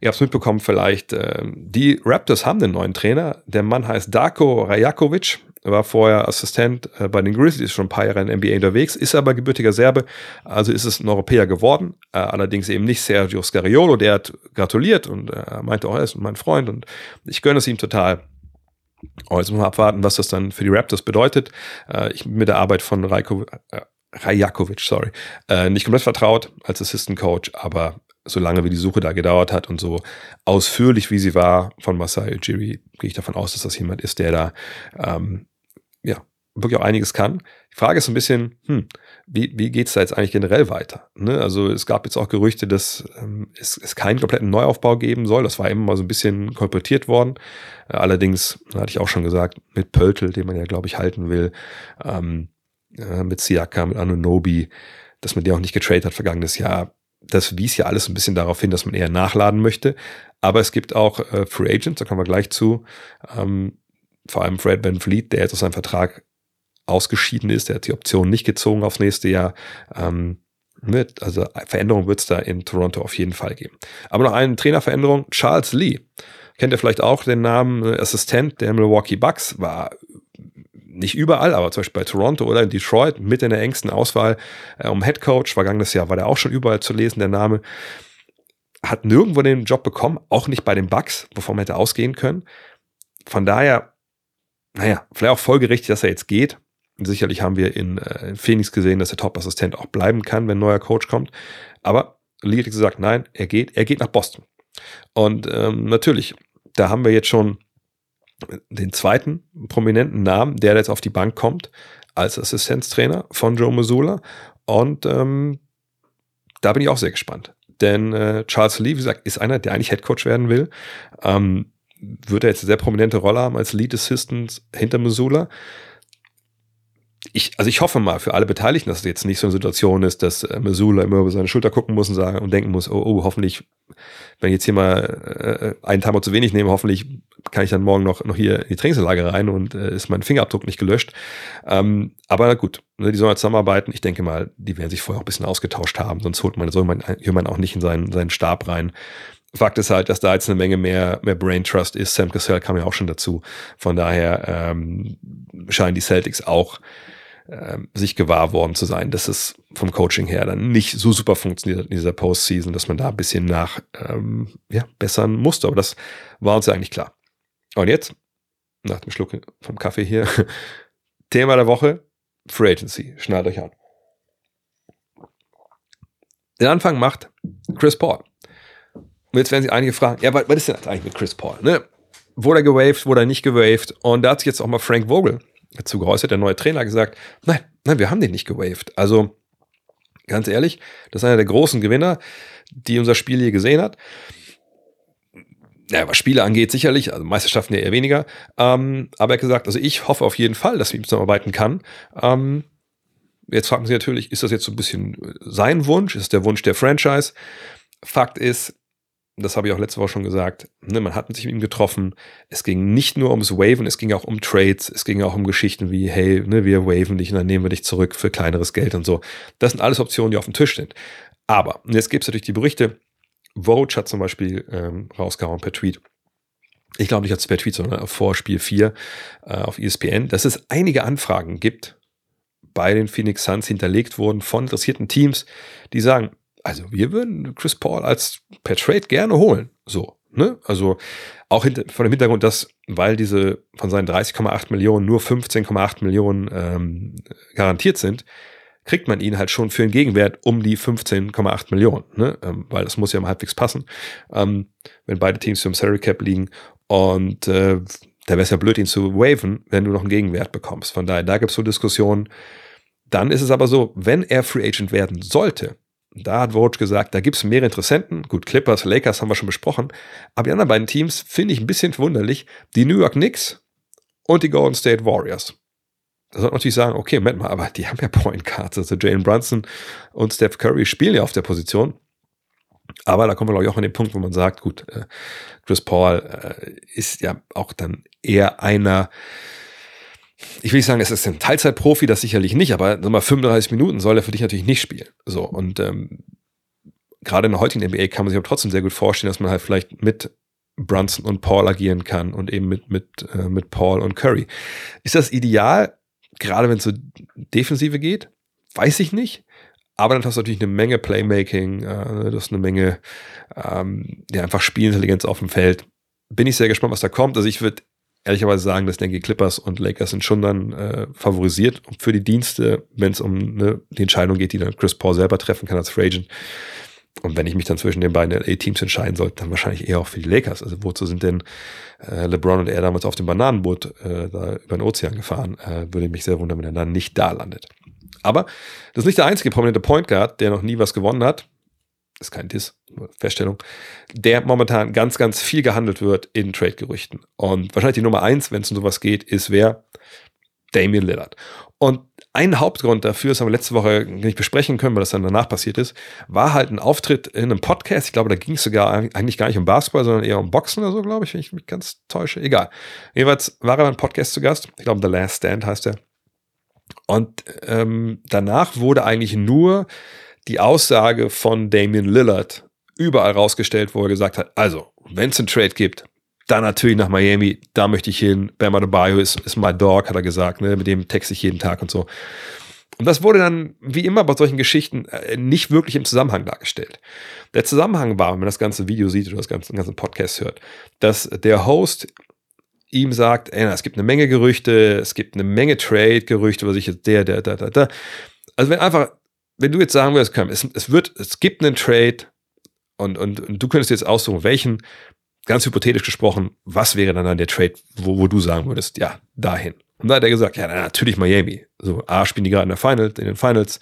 Ihr habt es mitbekommen vielleicht. Äh, die Raptors haben einen neuen Trainer. Der Mann heißt Darko Rajakovic war vorher Assistent äh, bei den Grizzlies, schon ein paar Jahre in der NBA unterwegs, ist aber gebürtiger Serbe, also ist es ein Europäer geworden, äh, allerdings eben nicht Sergio Scariolo, der hat gratuliert und meinte, oh, er ist mein Freund und ich gönne es ihm total. Oh, jetzt muss man abwarten, was das dann für die Raptors bedeutet. Ich bin mit der Arbeit von Rajko, Rajakovic, sorry, äh, nicht komplett vertraut als Assistant Coach, aber so lange wie die Suche da gedauert hat und so ausführlich wie sie war von Masai Ujiri, gehe ich davon aus, dass das jemand ist, der da ähm, ja, wirklich auch einiges kann. Die Frage ist ein bisschen, hm, wie, wie geht es da jetzt eigentlich generell weiter? Ne? Also es gab jetzt auch Gerüchte, dass ähm, es, es keinen kompletten Neuaufbau geben soll. Das war immer mal so ein bisschen kolportiert worden. Äh, allerdings, hatte ich auch schon gesagt, mit Pöltl, den man ja, glaube ich, halten will, ähm, äh, mit Siaka, mit Anunobi, dass man die auch nicht getradet hat vergangenes Jahr. Das wies ja alles ein bisschen darauf hin, dass man eher nachladen möchte. Aber es gibt auch äh, Free Agents, da kommen wir gleich zu, ähm, vor allem Fred Van Fleet, der jetzt aus seinem Vertrag ausgeschieden ist, der hat die Option nicht gezogen aufs nächste Jahr. Ähm, mit, also Veränderung wird es da in Toronto auf jeden Fall geben. Aber noch eine Trainerveränderung, Charles Lee. Kennt ihr vielleicht auch den Namen Assistent der Milwaukee Bucks, war nicht überall, aber zum Beispiel bei Toronto oder in Detroit mit in der engsten Auswahl äh, um Head Coach. Vergangenes Jahr war der auch schon überall zu lesen, der Name. Hat nirgendwo den Job bekommen, auch nicht bei den Bucks, wovon man hätte ausgehen können. Von daher naja, vielleicht auch folgerichtig, dass er jetzt geht. Sicherlich haben wir in, äh, Phoenix gesehen, dass der Top-Assistent auch bleiben kann, wenn ein neuer Coach kommt. Aber Lee hat gesagt, nein, er geht, er geht nach Boston. Und ähm, natürlich, da haben wir jetzt schon den zweiten prominenten Namen, der jetzt auf die Bank kommt, als Assistenztrainer von Joe Missoula. Und ähm, da bin ich auch sehr gespannt. Denn äh, Charles Lee, wie gesagt, ist einer, der eigentlich Head Coach werden will. Ähm, wird er jetzt eine sehr prominente Rolle haben als Lead Assistant hinter Missoula. Ich, also ich hoffe mal für alle Beteiligten, dass es jetzt nicht so eine Situation ist, dass äh, Missoula immer über seine Schulter gucken muss und sagen und denken muss, oh, oh hoffentlich, wenn ich jetzt hier mal äh, einen Timer zu wenig nehme, hoffentlich kann ich dann morgen noch, noch hier in die Trainingslage rein und äh, ist mein Fingerabdruck nicht gelöscht. Ähm, aber gut, ne, die sollen halt zusammenarbeiten. Ich denke mal, die werden sich vorher auch ein bisschen ausgetauscht haben, sonst holt man, soll man, man auch nicht in seinen, seinen Stab rein. Fakt ist halt, dass da jetzt eine Menge mehr, mehr Brain Trust ist. Sam Cassell kam ja auch schon dazu. Von daher ähm, scheinen die Celtics auch sich gewahr worden zu sein, dass es vom Coaching her dann nicht so super funktioniert in dieser Postseason, dass man da ein bisschen nach ähm, ja, bessern musste. Aber das war uns ja eigentlich klar. Und jetzt, nach dem Schluck vom Kaffee hier, Thema der Woche, Free Agency. Schnallt euch an. Den Anfang macht Chris Paul. Und jetzt werden sich einige fragen, ja, was, was ist denn eigentlich mit Chris Paul? Ne? Wurde er gewaved, wurde er nicht gewaved? Und da hat sich jetzt auch mal Frank Vogel dazu geäußert, der neue Trainer, gesagt, nein, nein, wir haben den nicht gewaved. Also ganz ehrlich, das ist einer der großen Gewinner, die unser Spiel hier gesehen hat. Ja, was Spiele angeht, sicherlich, also Meisterschaften ja eher weniger. Ähm, aber er hat gesagt, also ich hoffe auf jeden Fall, dass wir ihm zusammenarbeiten kann. Ähm, jetzt fragen Sie natürlich, ist das jetzt so ein bisschen sein Wunsch? Ist der Wunsch der Franchise? Fakt ist, das habe ich auch letzte Woche schon gesagt, ne, man hat sich mit ihm getroffen. Es ging nicht nur ums Waven, es ging auch um Trades, es ging auch um Geschichten wie, hey, ne, wir waven dich und dann nehmen wir dich zurück für kleineres Geld und so. Das sind alles Optionen, die auf dem Tisch sind. Aber, und jetzt gibt es natürlich die Berichte, Vogue hat zum Beispiel ähm, rausgehauen per Tweet. Ich glaube nicht als per Tweet, sondern vor Spiel 4 äh, auf ESPN, dass es einige Anfragen gibt, bei den Phoenix Suns hinterlegt wurden von interessierten Teams, die sagen, also wir würden Chris Paul als per Trade gerne holen. So, ne? Also auch hinter, von dem Hintergrund, dass, weil diese von seinen 30,8 Millionen nur 15,8 Millionen ähm, garantiert sind, kriegt man ihn halt schon für einen Gegenwert um die 15,8 Millionen, ne? Ähm, weil das muss ja mal halbwegs passen, ähm, wenn beide Teams im Salary Cap liegen. Und äh, da wäre es ja blöd, ihn zu waven, wenn du noch einen Gegenwert bekommst. Von daher, da gibt es so Diskussionen. Dann ist es aber so, wenn er Free Agent werden sollte, da hat Woj gesagt, da gibt es mehrere Interessenten. Gut, Clippers, Lakers haben wir schon besprochen. Aber die anderen beiden Teams finde ich ein bisschen verwunderlich. Die New York Knicks und die Golden State Warriors. Da sollte man natürlich sagen, okay, Moment mal, aber die haben ja Point Guards. Also Jalen Brunson und Steph Curry spielen ja auf der Position. Aber da kommen wir, glaube ich, auch an den Punkt, wo man sagt, gut, äh, Chris Paul äh, ist ja auch dann eher einer, ich will nicht sagen, es ist ein Teilzeitprofi, das sicherlich nicht, aber mal 35 Minuten soll er für dich natürlich nicht spielen. So, und ähm, gerade in der heutigen NBA kann man sich aber trotzdem sehr gut vorstellen, dass man halt vielleicht mit Brunson und Paul agieren kann und eben mit, mit, äh, mit Paul und Curry. Ist das ideal, gerade wenn es so Defensive geht? Weiß ich nicht. Aber dann hast du natürlich eine Menge Playmaking, äh, das ist eine Menge ähm, ja, einfach Spielintelligenz auf dem Feld. Bin ich sehr gespannt, was da kommt. Also ich würde ehrlicherweise sagen, dass denke Clippers und Lakers sind schon dann äh, favorisiert für die Dienste, wenn es um ne, die Entscheidung geht, die dann Chris Paul selber treffen kann als Free Agent. Und wenn ich mich dann zwischen den beiden LA-Teams entscheiden sollte, dann wahrscheinlich eher auch für die Lakers. Also wozu sind denn äh, LeBron und er damals auf dem Bananenboot äh, da über den Ozean gefahren? Äh, würde mich sehr wundern, wenn er dann nicht da landet. Aber das ist nicht der einzige prominente Point Guard, der noch nie was gewonnen hat. Ist kein Diss, Feststellung. Der momentan ganz, ganz viel gehandelt wird in Trade-Gerüchten. Und wahrscheinlich die Nummer eins, wenn es um sowas geht, ist wer? Damian Lillard. Und ein Hauptgrund dafür, das haben wir letzte Woche nicht besprechen können, weil das dann danach passiert ist, war halt ein Auftritt in einem Podcast. Ich glaube, da ging es sogar eigentlich gar nicht um Basketball, sondern eher um Boxen oder so, glaube ich, wenn ich mich ganz täusche. Egal. Jedenfalls war er beim Podcast zu Gast. Ich glaube, The Last Stand heißt er. Und ähm, danach wurde eigentlich nur die Aussage von Damian Lillard überall rausgestellt, wo er gesagt hat, also, wenn es einen Trade gibt, dann natürlich nach Miami, da möchte ich hin. Bam Adebayo ist, ist my dog, hat er gesagt, ne? mit dem texte ich jeden Tag und so. Und das wurde dann, wie immer bei solchen Geschichten, äh, nicht wirklich im Zusammenhang dargestellt. Der Zusammenhang war, wenn man das ganze Video sieht oder das ganze, den ganzen Podcast hört, dass der Host ihm sagt, ey, es gibt eine Menge Gerüchte, es gibt eine Menge Trade-Gerüchte, was ich jetzt der, der, der, der, der. Also wenn einfach, wenn du jetzt sagen würdest, komm, es, es wird, es gibt einen Trade und, und, und du könntest jetzt aussuchen, welchen, ganz hypothetisch gesprochen, was wäre dann, dann der Trade, wo, wo du sagen würdest, ja, dahin. Und da hat er gesagt, ja, natürlich Miami. So, A, spielen die gerade in der Finals, in den Finals.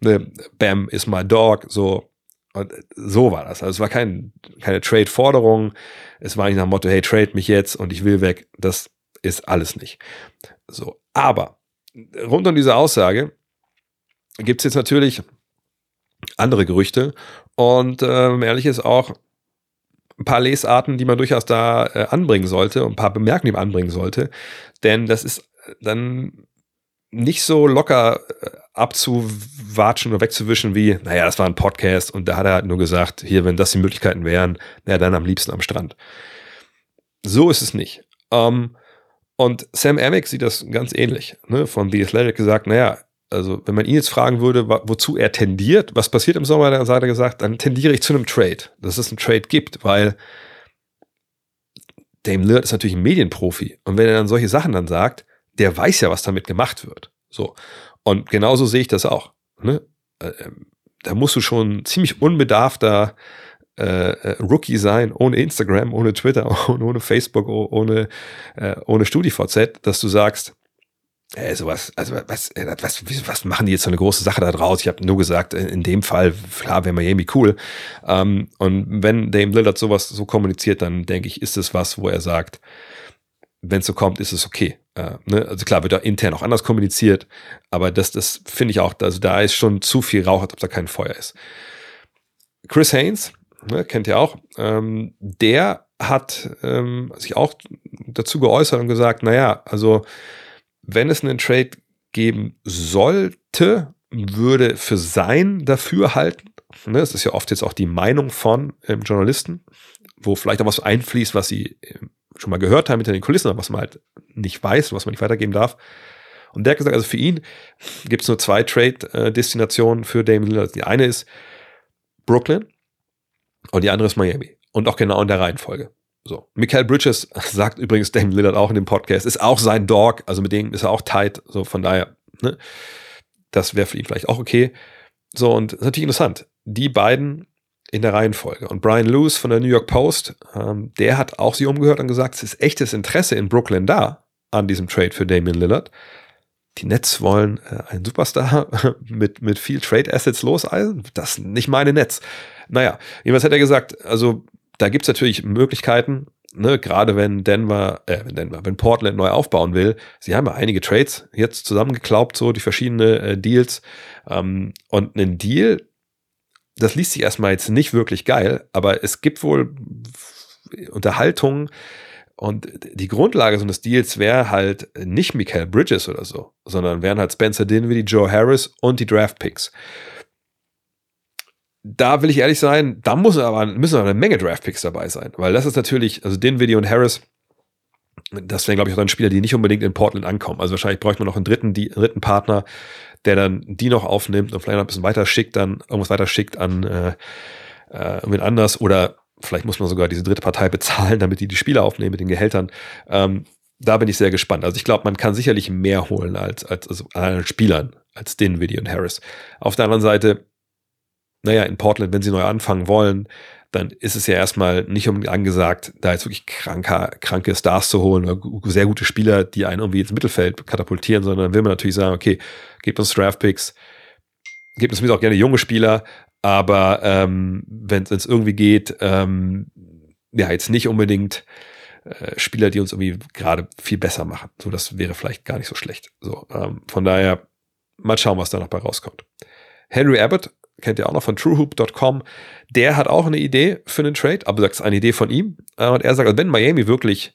Ne, Bam ist my dog. So, und so war das. Also es war kein, keine Trade-Forderung. Es war nicht nach dem Motto, hey, trade mich jetzt und ich will weg. Das ist alles nicht. So, aber rund um diese Aussage gibt es jetzt natürlich andere Gerüchte. Und ähm, ehrlich ist auch, ein paar Lesarten, die man durchaus da äh, anbringen sollte ein paar Bemerkungen, die man anbringen sollte. Denn das ist dann nicht so locker äh, abzuwatschen oder wegzuwischen wie, naja, das war ein Podcast und da hat er halt nur gesagt, hier, wenn das die Möglichkeiten wären, naja, dann am liebsten am Strand. So ist es nicht. Ähm, und Sam Amick sieht das ganz ähnlich. Ne? Von The Athletic gesagt, naja, also wenn man ihn jetzt fragen würde, wozu er tendiert, was passiert im Sommer, dann hat er gesagt, dann tendiere ich zu einem Trade, dass es einen Trade gibt, weil Dame Lillard ist natürlich ein Medienprofi und wenn er dann solche Sachen dann sagt, der weiß ja, was damit gemacht wird. So und genauso sehe ich das auch. Ne? Äh, ähm, da musst du schon ziemlich unbedarfter äh, äh Rookie sein, ohne Instagram, ohne Twitter, ohne, ohne Facebook, ohne, äh, ohne StudiVZ, dass du sagst, Ey, sowas, also was, äh, was, was machen die jetzt so eine große Sache da draus? Ich habe nur gesagt, in dem Fall, klar, wäre Miami cool. Ähm, und wenn Dame Lillard sowas so kommuniziert, dann denke ich, ist es was, wo er sagt, wenn es so kommt, ist es okay. Äh, ne? Also klar, wird da intern auch anders kommuniziert, aber das, das finde ich auch, also da ist schon zu viel Rauch, als ob da kein Feuer ist. Chris Haynes, ne, kennt ihr auch, ähm, der hat ähm, sich auch dazu geäußert und gesagt, naja, also wenn es einen Trade geben sollte, würde für sein dafür halten. Ne, das ist ja oft jetzt auch die Meinung von ähm, Journalisten, wo vielleicht auch was einfließt, was sie ähm, schon mal gehört haben hinter den Kulissen, aber was man halt nicht weiß, was man nicht weitergeben darf. Und der hat gesagt, also für ihn gibt es nur zwei Trade-Destinationen für Damon Lillard. Die eine ist Brooklyn und die andere ist Miami. Und auch genau in der Reihenfolge. So. Michael Bridges sagt übrigens Dame Lillard auch in dem Podcast, ist auch sein Dog, also mit dem ist er auch tight, so von daher, ne, das wäre für ihn vielleicht auch okay. So, und das ist natürlich interessant. Die beiden in der Reihenfolge. Und Brian Lewis von der New York Post, ähm, der hat auch sie umgehört und gesagt, es ist echtes Interesse in Brooklyn da an diesem Trade für Damian Lillard. Die Nets wollen äh, einen Superstar mit, mit viel Trade Assets loseisen. Das ist nicht meine Nets. Naja, jedenfalls hat er gesagt, also da gibt es natürlich Möglichkeiten. ne, gerade wenn Denver, äh, wenn Denver, wenn Portland neu aufbauen will, sie haben ja einige Trades jetzt zusammengeklaubt, so die verschiedenen äh, Deals. Ähm, und ein Deal, das liest sich erstmal jetzt nicht wirklich geil, aber es gibt wohl Unterhaltungen, und die Grundlage so eines Deals wäre halt nicht Michael Bridges oder so, sondern wären halt Spencer Dinwiddie, Joe Harris und die Draft Picks. Da will ich ehrlich sein, da muss aber, müssen aber eine Menge Draft Picks dabei sein, weil das ist natürlich, also Dinwiddie und Harris, das wären, glaube ich, auch dann Spieler, die nicht unbedingt in Portland ankommen. Also wahrscheinlich bräuchte man noch einen dritten, die, dritten Partner, der dann die noch aufnimmt und vielleicht noch ein bisschen weiter schickt, dann irgendwas weiter schickt an äh, äh, anders oder Vielleicht muss man sogar diese dritte Partei bezahlen, damit die die Spiele aufnehmen mit den Gehältern. Ähm, da bin ich sehr gespannt. Also ich glaube, man kann sicherlich mehr holen als, als, also an Spielern als Dinwiddie und Harris. Auf der anderen Seite, naja, in Portland, wenn sie neu anfangen wollen, dann ist es ja erstmal nicht unbedingt angesagt, da jetzt wirklich kranker, kranke Stars zu holen oder sehr gute Spieler, die einen irgendwie ins Mittelfeld katapultieren, sondern will man natürlich sagen, okay, gebt uns Draftpicks, gebt uns mit auch gerne junge Spieler, aber ähm, wenn es irgendwie geht, ähm, ja, jetzt nicht unbedingt äh, Spieler, die uns irgendwie gerade viel besser machen. So, das wäre vielleicht gar nicht so schlecht. So, ähm, von daher, mal schauen, was da noch bei rauskommt. Henry Abbott, kennt ihr auch noch von truehoop.com, der hat auch eine Idee für einen Trade, aber es ist eine Idee von ihm. Äh, und er sagt, also wenn Miami wirklich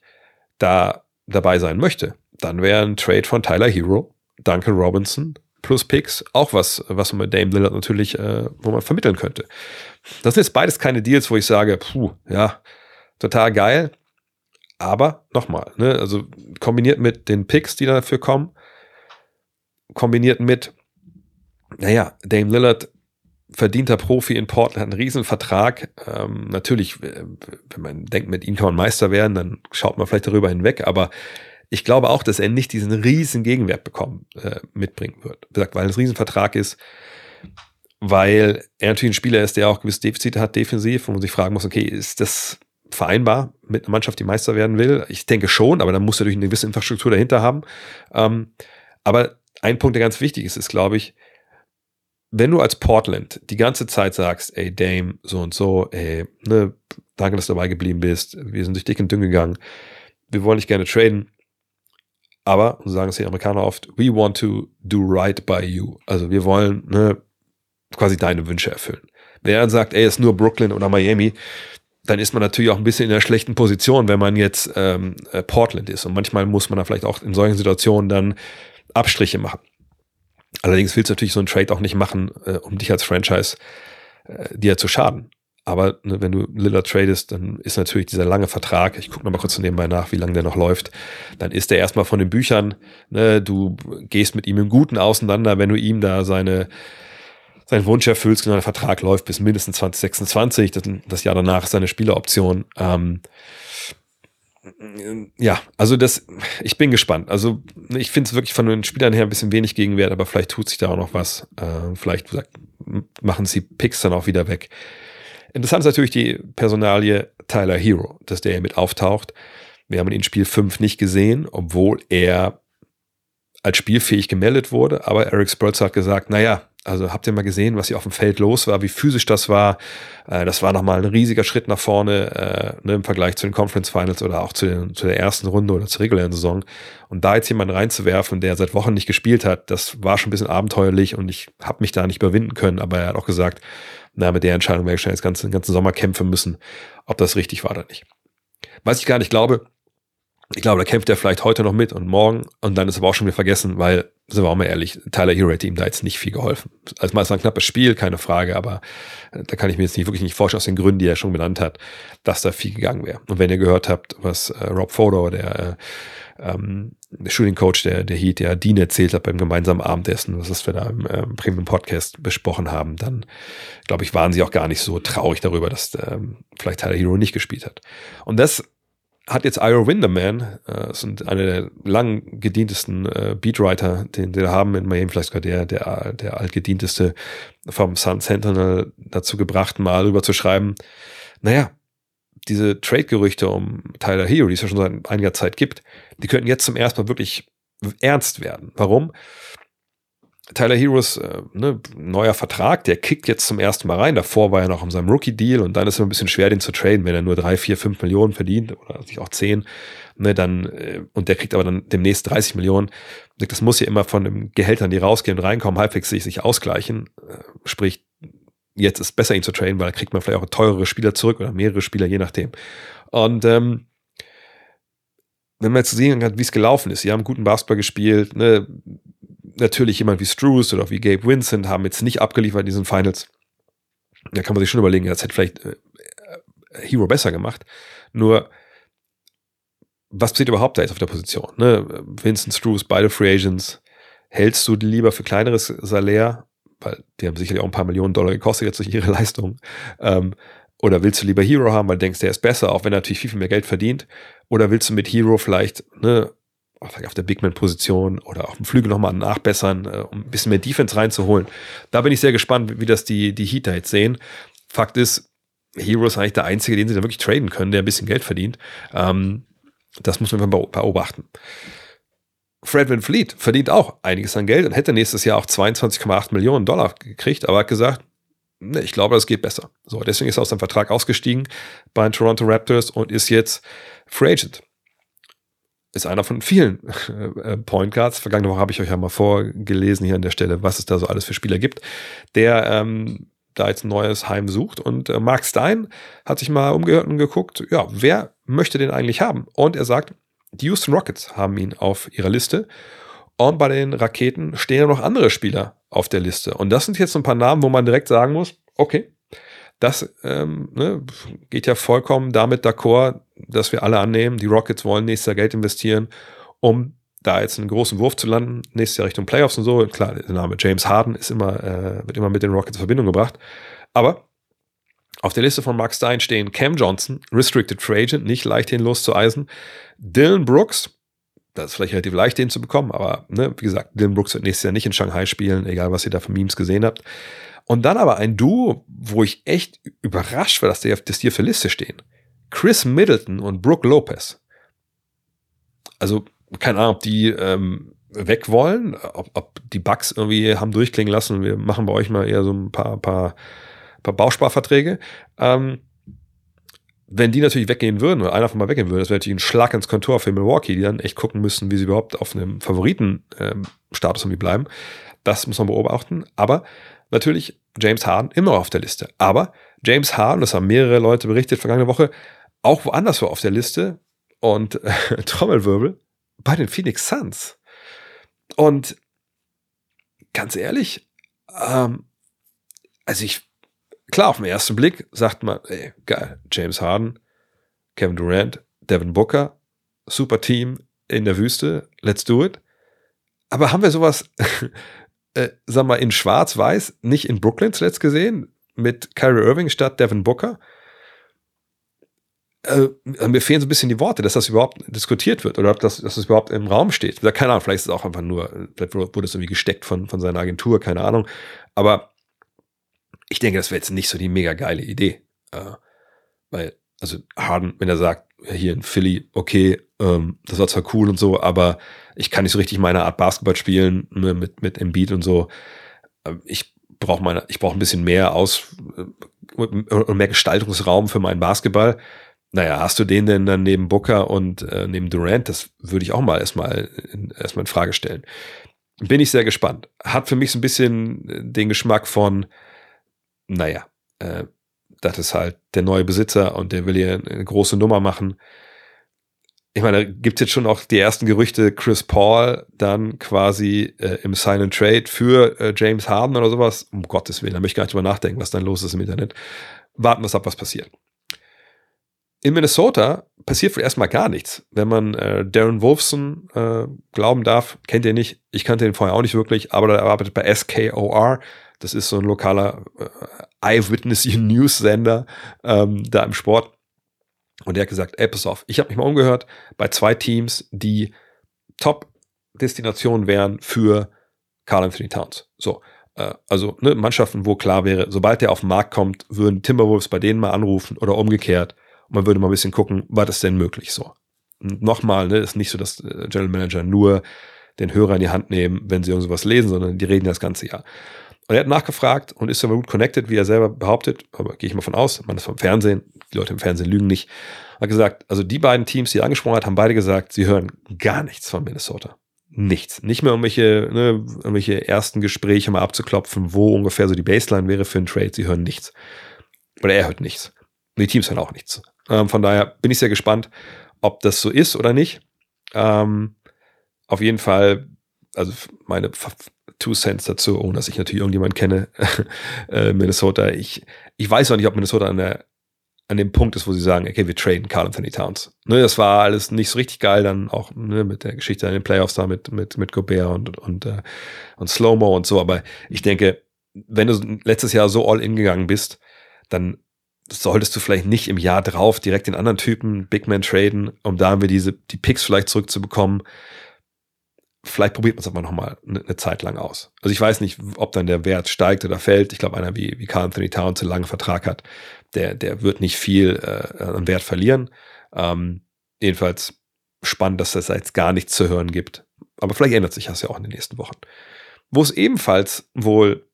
da dabei sein möchte, dann wäre ein Trade von Tyler Hero, Duncan Robinson plus Picks auch was, was man mit Dame Lillard natürlich, äh, wo man vermitteln könnte. Das sind jetzt beides keine Deals, wo ich sage, puh, ja, total geil. Aber nochmal, ne, also kombiniert mit den Picks, die dafür kommen, kombiniert mit, naja, Dame Lillard, verdienter Profi in Portland, hat einen riesen Vertrag. Ähm, natürlich, wenn man denkt, mit ihm kann man Meister werden, dann schaut man vielleicht darüber hinweg, aber ich glaube auch, dass er nicht diesen riesen Gegenwert bekommen, äh, mitbringen wird. Wie gesagt, weil es ein Riesenvertrag ist, weil er natürlich ein Spieler ist, der auch gewisse Defizite hat defensiv, wo man sich fragen muss, okay, ist das vereinbar mit einer Mannschaft, die Meister werden will? Ich denke schon, aber dann muss er durch eine gewisse Infrastruktur dahinter haben. Ähm, aber ein Punkt, der ganz wichtig ist, ist, glaube ich, wenn du als Portland die ganze Zeit sagst, ey, Dame, so und so, ey, ne, danke, dass du dabei geblieben bist, wir sind durch dick und dünn gegangen, wir wollen dich gerne traden, aber, so sagen es die Amerikaner oft, we want to do right by you. Also wir wollen ne, quasi deine Wünsche erfüllen. Wenn er dann sagt, ey, ist nur Brooklyn oder Miami, dann ist man natürlich auch ein bisschen in einer schlechten Position, wenn man jetzt ähm, äh, Portland ist. Und manchmal muss man da vielleicht auch in solchen Situationen dann Abstriche machen. Allerdings willst du natürlich so einen Trade auch nicht machen, äh, um dich als Franchise äh, dir zu schaden. Aber ne, wenn du Lillard tradest, dann ist natürlich dieser lange Vertrag, ich gucke nochmal kurz nebenbei nach, wie lange der noch läuft, dann ist der erstmal von den Büchern, ne, du gehst mit ihm im Guten auseinander, wenn du ihm da seine, seinen Wunsch erfüllst, genau, der Vertrag läuft bis mindestens 2026, das, das Jahr danach ist seine Spieleroption. Ähm, ja, also das, ich bin gespannt. Also ich finde es wirklich von den Spielern her ein bisschen wenig Gegenwert, aber vielleicht tut sich da auch noch was. Äh, vielleicht gesagt, machen sie Picks dann auch wieder weg. Interessant ist natürlich die Personalie Tyler Hero, dass der mit auftaucht. Wir haben ihn in Spiel 5 nicht gesehen, obwohl er als spielfähig gemeldet wurde. Aber Eric Spurz hat gesagt, naja, also habt ihr mal gesehen, was hier auf dem Feld los war, wie physisch das war. Äh, das war nochmal ein riesiger Schritt nach vorne äh, ne, im Vergleich zu den Conference Finals oder auch zu, den, zu der ersten Runde oder zur regulären Saison. Und da jetzt jemanden reinzuwerfen, der seit Wochen nicht gespielt hat, das war schon ein bisschen abenteuerlich und ich habe mich da nicht überwinden können. Aber er hat auch gesagt, na, mit der Entscheidung wäre ich schon jetzt ganzen, den ganzen Sommer kämpfen müssen, ob das richtig war oder nicht. Was ich gar nicht glaube, ich glaube, da kämpft er vielleicht heute noch mit und morgen und dann ist aber auch schon wieder vergessen, weil, sind wir auch mal ehrlich, Tyler Hero hat ihm da jetzt nicht viel geholfen. Also mal ist ein knappes Spiel, keine Frage, aber äh, da kann ich mir jetzt nicht wirklich nicht vorstellen, aus den Gründen, die er schon benannt hat, dass da viel gegangen wäre. Und wenn ihr gehört habt, was äh, Rob Fodor, der äh, ähm, Shooting Coach der, der Heat, der Dean erzählt hat beim gemeinsamen Abendessen, was wir da im ähm, Premium Podcast besprochen haben, dann glaube ich, waren sie auch gar nicht so traurig darüber, dass ähm, vielleicht Tyler Hero nicht gespielt hat. Und das hat jetzt Iro Winderman, äh, sind eine der lang gedientesten äh, Beatwriter, den wir haben in Miami, vielleicht sogar der, der, der altgedienteste vom Sun Sentinel dazu gebracht, mal rüber zu schreiben, naja, diese Trade-Gerüchte um Tyler Hero, die es ja schon seit einiger Zeit gibt, die könnten jetzt zum ersten Mal wirklich ernst werden. Warum? Tyler Heroes äh, ne, neuer Vertrag, der kickt jetzt zum ersten Mal rein. Davor war er noch in seinem Rookie-Deal und dann ist es ein bisschen schwer, den zu traden, wenn er nur drei, vier, fünf Millionen verdient oder sich auch zehn. Ne, dann, äh, und der kriegt aber dann demnächst 30 Millionen. Das muss ja immer von den Gehältern, die rausgehen und reinkommen, halbwegs sich, sich ausgleichen. Äh, sprich, jetzt ist besser, ihn zu traden, weil da kriegt man vielleicht auch teurere Spieler zurück oder mehrere Spieler, je nachdem. Und ähm, wenn man jetzt sehen kann, wie es gelaufen ist, sie haben guten Basketball gespielt, ne, natürlich jemand wie Struce oder wie Gabe Vincent haben jetzt nicht abgeliefert in diesen Finals. Da kann man sich schon überlegen, das hätte vielleicht äh, Hero besser gemacht. Nur, was passiert überhaupt da jetzt auf der Position? Ne? Vincent, Struce, beide Free Agents. Hältst du die lieber für kleineres Salär? Weil die haben sicherlich auch ein paar Millionen Dollar gekostet jetzt durch ihre Leistung. Ähm, oder willst du lieber Hero haben, weil du denkst, der ist besser, auch wenn er natürlich viel, viel mehr Geld verdient? Oder willst du mit Hero vielleicht ne, auf der Bigman-Position oder auf dem Flügel nochmal nachbessern, äh, um ein bisschen mehr Defense reinzuholen. Da bin ich sehr gespannt, wie das die, die Heater jetzt sehen. Fakt ist, Hero ist eigentlich der Einzige, den sie da wirklich traden können, der ein bisschen Geld verdient. Ähm, das muss man beobachten. Fred Van Fleet verdient auch einiges an Geld und hätte nächstes Jahr auch 22,8 Millionen Dollar gekriegt, aber hat gesagt, ne, ich glaube, das geht besser. So, deswegen ist er aus seinem Vertrag ausgestiegen bei den Toronto Raptors und ist jetzt Free Agent ist einer von vielen äh, Point Guards. Vergangene Woche habe ich euch ja mal vorgelesen hier an der Stelle, was es da so alles für Spieler gibt, der ähm, da jetzt ein neues Heim sucht. Und äh, Mark Stein hat sich mal umgehört und geguckt, ja, wer möchte den eigentlich haben? Und er sagt, die Houston Rockets haben ihn auf ihrer Liste. Und bei den Raketen stehen ja noch andere Spieler auf der Liste. Und das sind jetzt ein paar Namen, wo man direkt sagen muss, okay, das ähm, ne, geht ja vollkommen damit d'accord, dass wir alle annehmen, die Rockets wollen nächstes Jahr Geld investieren, um da jetzt einen großen Wurf zu landen, nächstes Jahr Richtung Playoffs und so. Klar, der Name James Harden ist immer, äh, wird immer mit den Rockets in Verbindung gebracht. Aber auf der Liste von Mark Stein stehen Cam Johnson, Restricted Free Agent, nicht leicht den loszueisen. Dylan Brooks, das ist vielleicht relativ leicht, den zu bekommen, aber ne, wie gesagt, Dylan Brooks wird nächstes Jahr nicht in Shanghai spielen, egal was ihr da von Memes gesehen habt. Und dann aber ein Duo, wo ich echt überrascht war, dass die, dass die auf der Liste stehen. Chris Middleton und Brooke Lopez. Also, keine Ahnung, ob die ähm, weg wollen, ob, ob die Bugs irgendwie haben durchklingen lassen. Wir machen bei euch mal eher so ein paar, paar, paar Bausparverträge. Ähm, wenn die natürlich weggehen würden, oder einer von mal weggehen würde, das wäre natürlich ein Schlag ins Kontor für Milwaukee, die dann echt gucken müssen, wie sie überhaupt auf einem Favoritenstatus ähm, irgendwie bleiben. Das muss man beobachten. Aber natürlich James Harden immer auf der Liste. Aber James Harden, das haben mehrere Leute berichtet vergangene Woche, auch woanders war auf der Liste und äh, Trommelwirbel bei den Phoenix Suns. Und ganz ehrlich, ähm, also ich, klar, auf den ersten Blick sagt man, ey, geil, James Harden, Kevin Durant, Devin Booker, super Team in der Wüste, let's do it. Aber haben wir sowas äh, sag mal, in Schwarz-Weiß, nicht in Brooklyn zuletzt gesehen, mit Kyrie Irving statt Devin Booker. Äh, mir fehlen so ein bisschen die Worte, dass das überhaupt diskutiert wird oder ob das, dass das überhaupt im Raum steht. Keine Ahnung, vielleicht ist es auch einfach nur, vielleicht wurde es irgendwie gesteckt von, von seiner Agentur, keine Ahnung. Aber ich denke, das wäre jetzt nicht so die mega geile Idee. Äh, weil, also Harden, wenn er sagt, hier in Philly, okay, ähm, das war zwar cool und so, aber ich kann nicht so richtig meine Art Basketball spielen ne, mit, mit Embiid und so. Ähm, ich brauche meine, ein bisschen mehr aus äh, und mehr Gestaltungsraum für meinen Basketball. Naja, hast du den denn dann neben Booker und äh, neben Durant? Das würde ich auch mal erstmal in, erstmal in Frage stellen. Bin ich sehr gespannt. Hat für mich so ein bisschen den Geschmack von, naja, äh, das ist halt der neue Besitzer und der will hier eine große Nummer machen. Ich meine, da gibt es jetzt schon auch die ersten Gerüchte, Chris Paul dann quasi äh, im Sign and Trade für äh, James Harden oder sowas. Um Gottes Willen, da möchte ich gar nicht drüber nachdenken, was dann los ist im Internet. Warten wir ab, was passiert. In Minnesota passiert wohl erstmal gar nichts. Wenn man äh, Darren Wolfson äh, glauben darf, kennt ihr nicht. Ich kannte ihn vorher auch nicht wirklich, aber er arbeitet bei SKOR. Das ist so ein lokaler äh, Eyewitness News Sender ähm, da im Sport. Und der hat gesagt, ey, pass auf, ich habe mich mal umgehört bei zwei Teams, die Top-Destinationen wären für Carl Anthony Towns. So, äh, also ne, Mannschaften, wo klar wäre, sobald der auf den Markt kommt, würden Timberwolves bei denen mal anrufen oder umgekehrt. Und man würde mal ein bisschen gucken, war das denn möglich so. Nochmal, ne, ist nicht so, dass äh, General Manager nur den Hörer in die Hand nehmen, wenn sie irgendwas lesen, sondern die reden das ganze Jahr. Und er hat nachgefragt und ist aber gut connected, wie er selber behauptet, aber gehe ich mal von aus, man ist vom Fernsehen, die Leute im Fernsehen lügen nicht, hat gesagt, also die beiden Teams, die er angesprochen hat, haben beide gesagt, sie hören gar nichts von Minnesota. Nichts. Nicht mehr irgendwelche, ne, irgendwelche ersten Gespräche mal abzuklopfen, wo ungefähr so die Baseline wäre für einen Trade. Sie hören nichts. Oder er hört nichts. Die Teams hören auch nichts. Ähm, von daher bin ich sehr gespannt, ob das so ist oder nicht. Ähm, auf jeden Fall, also meine Two Cents dazu, ohne dass ich natürlich irgendjemanden kenne, äh, Minnesota. Ich, ich weiß auch nicht, ob Minnesota an, der, an dem Punkt ist, wo sie sagen, okay, wir traden Carl Anthony Towns. Ne, das war alles nicht so richtig geil, dann auch ne, mit der Geschichte in den Playoffs da mit, mit, mit Gobert und, und, äh, und Slow-Mo und so. Aber ich denke, wenn du letztes Jahr so all in gegangen bist, dann solltest du vielleicht nicht im Jahr drauf direkt den anderen Typen Big Man traden, um da wir diese, die Picks vielleicht zurückzubekommen. Vielleicht probiert man es aber nochmal eine, eine Zeit lang aus. Also ich weiß nicht, ob dann der Wert steigt oder fällt. Ich glaube, einer wie, wie Carl Anthony Towns einen langen Vertrag hat, der, der wird nicht viel äh, an Wert verlieren. Ähm, jedenfalls spannend, dass es jetzt gar nichts zu hören gibt. Aber vielleicht ändert sich das ja auch in den nächsten Wochen. Wo es ebenfalls wohl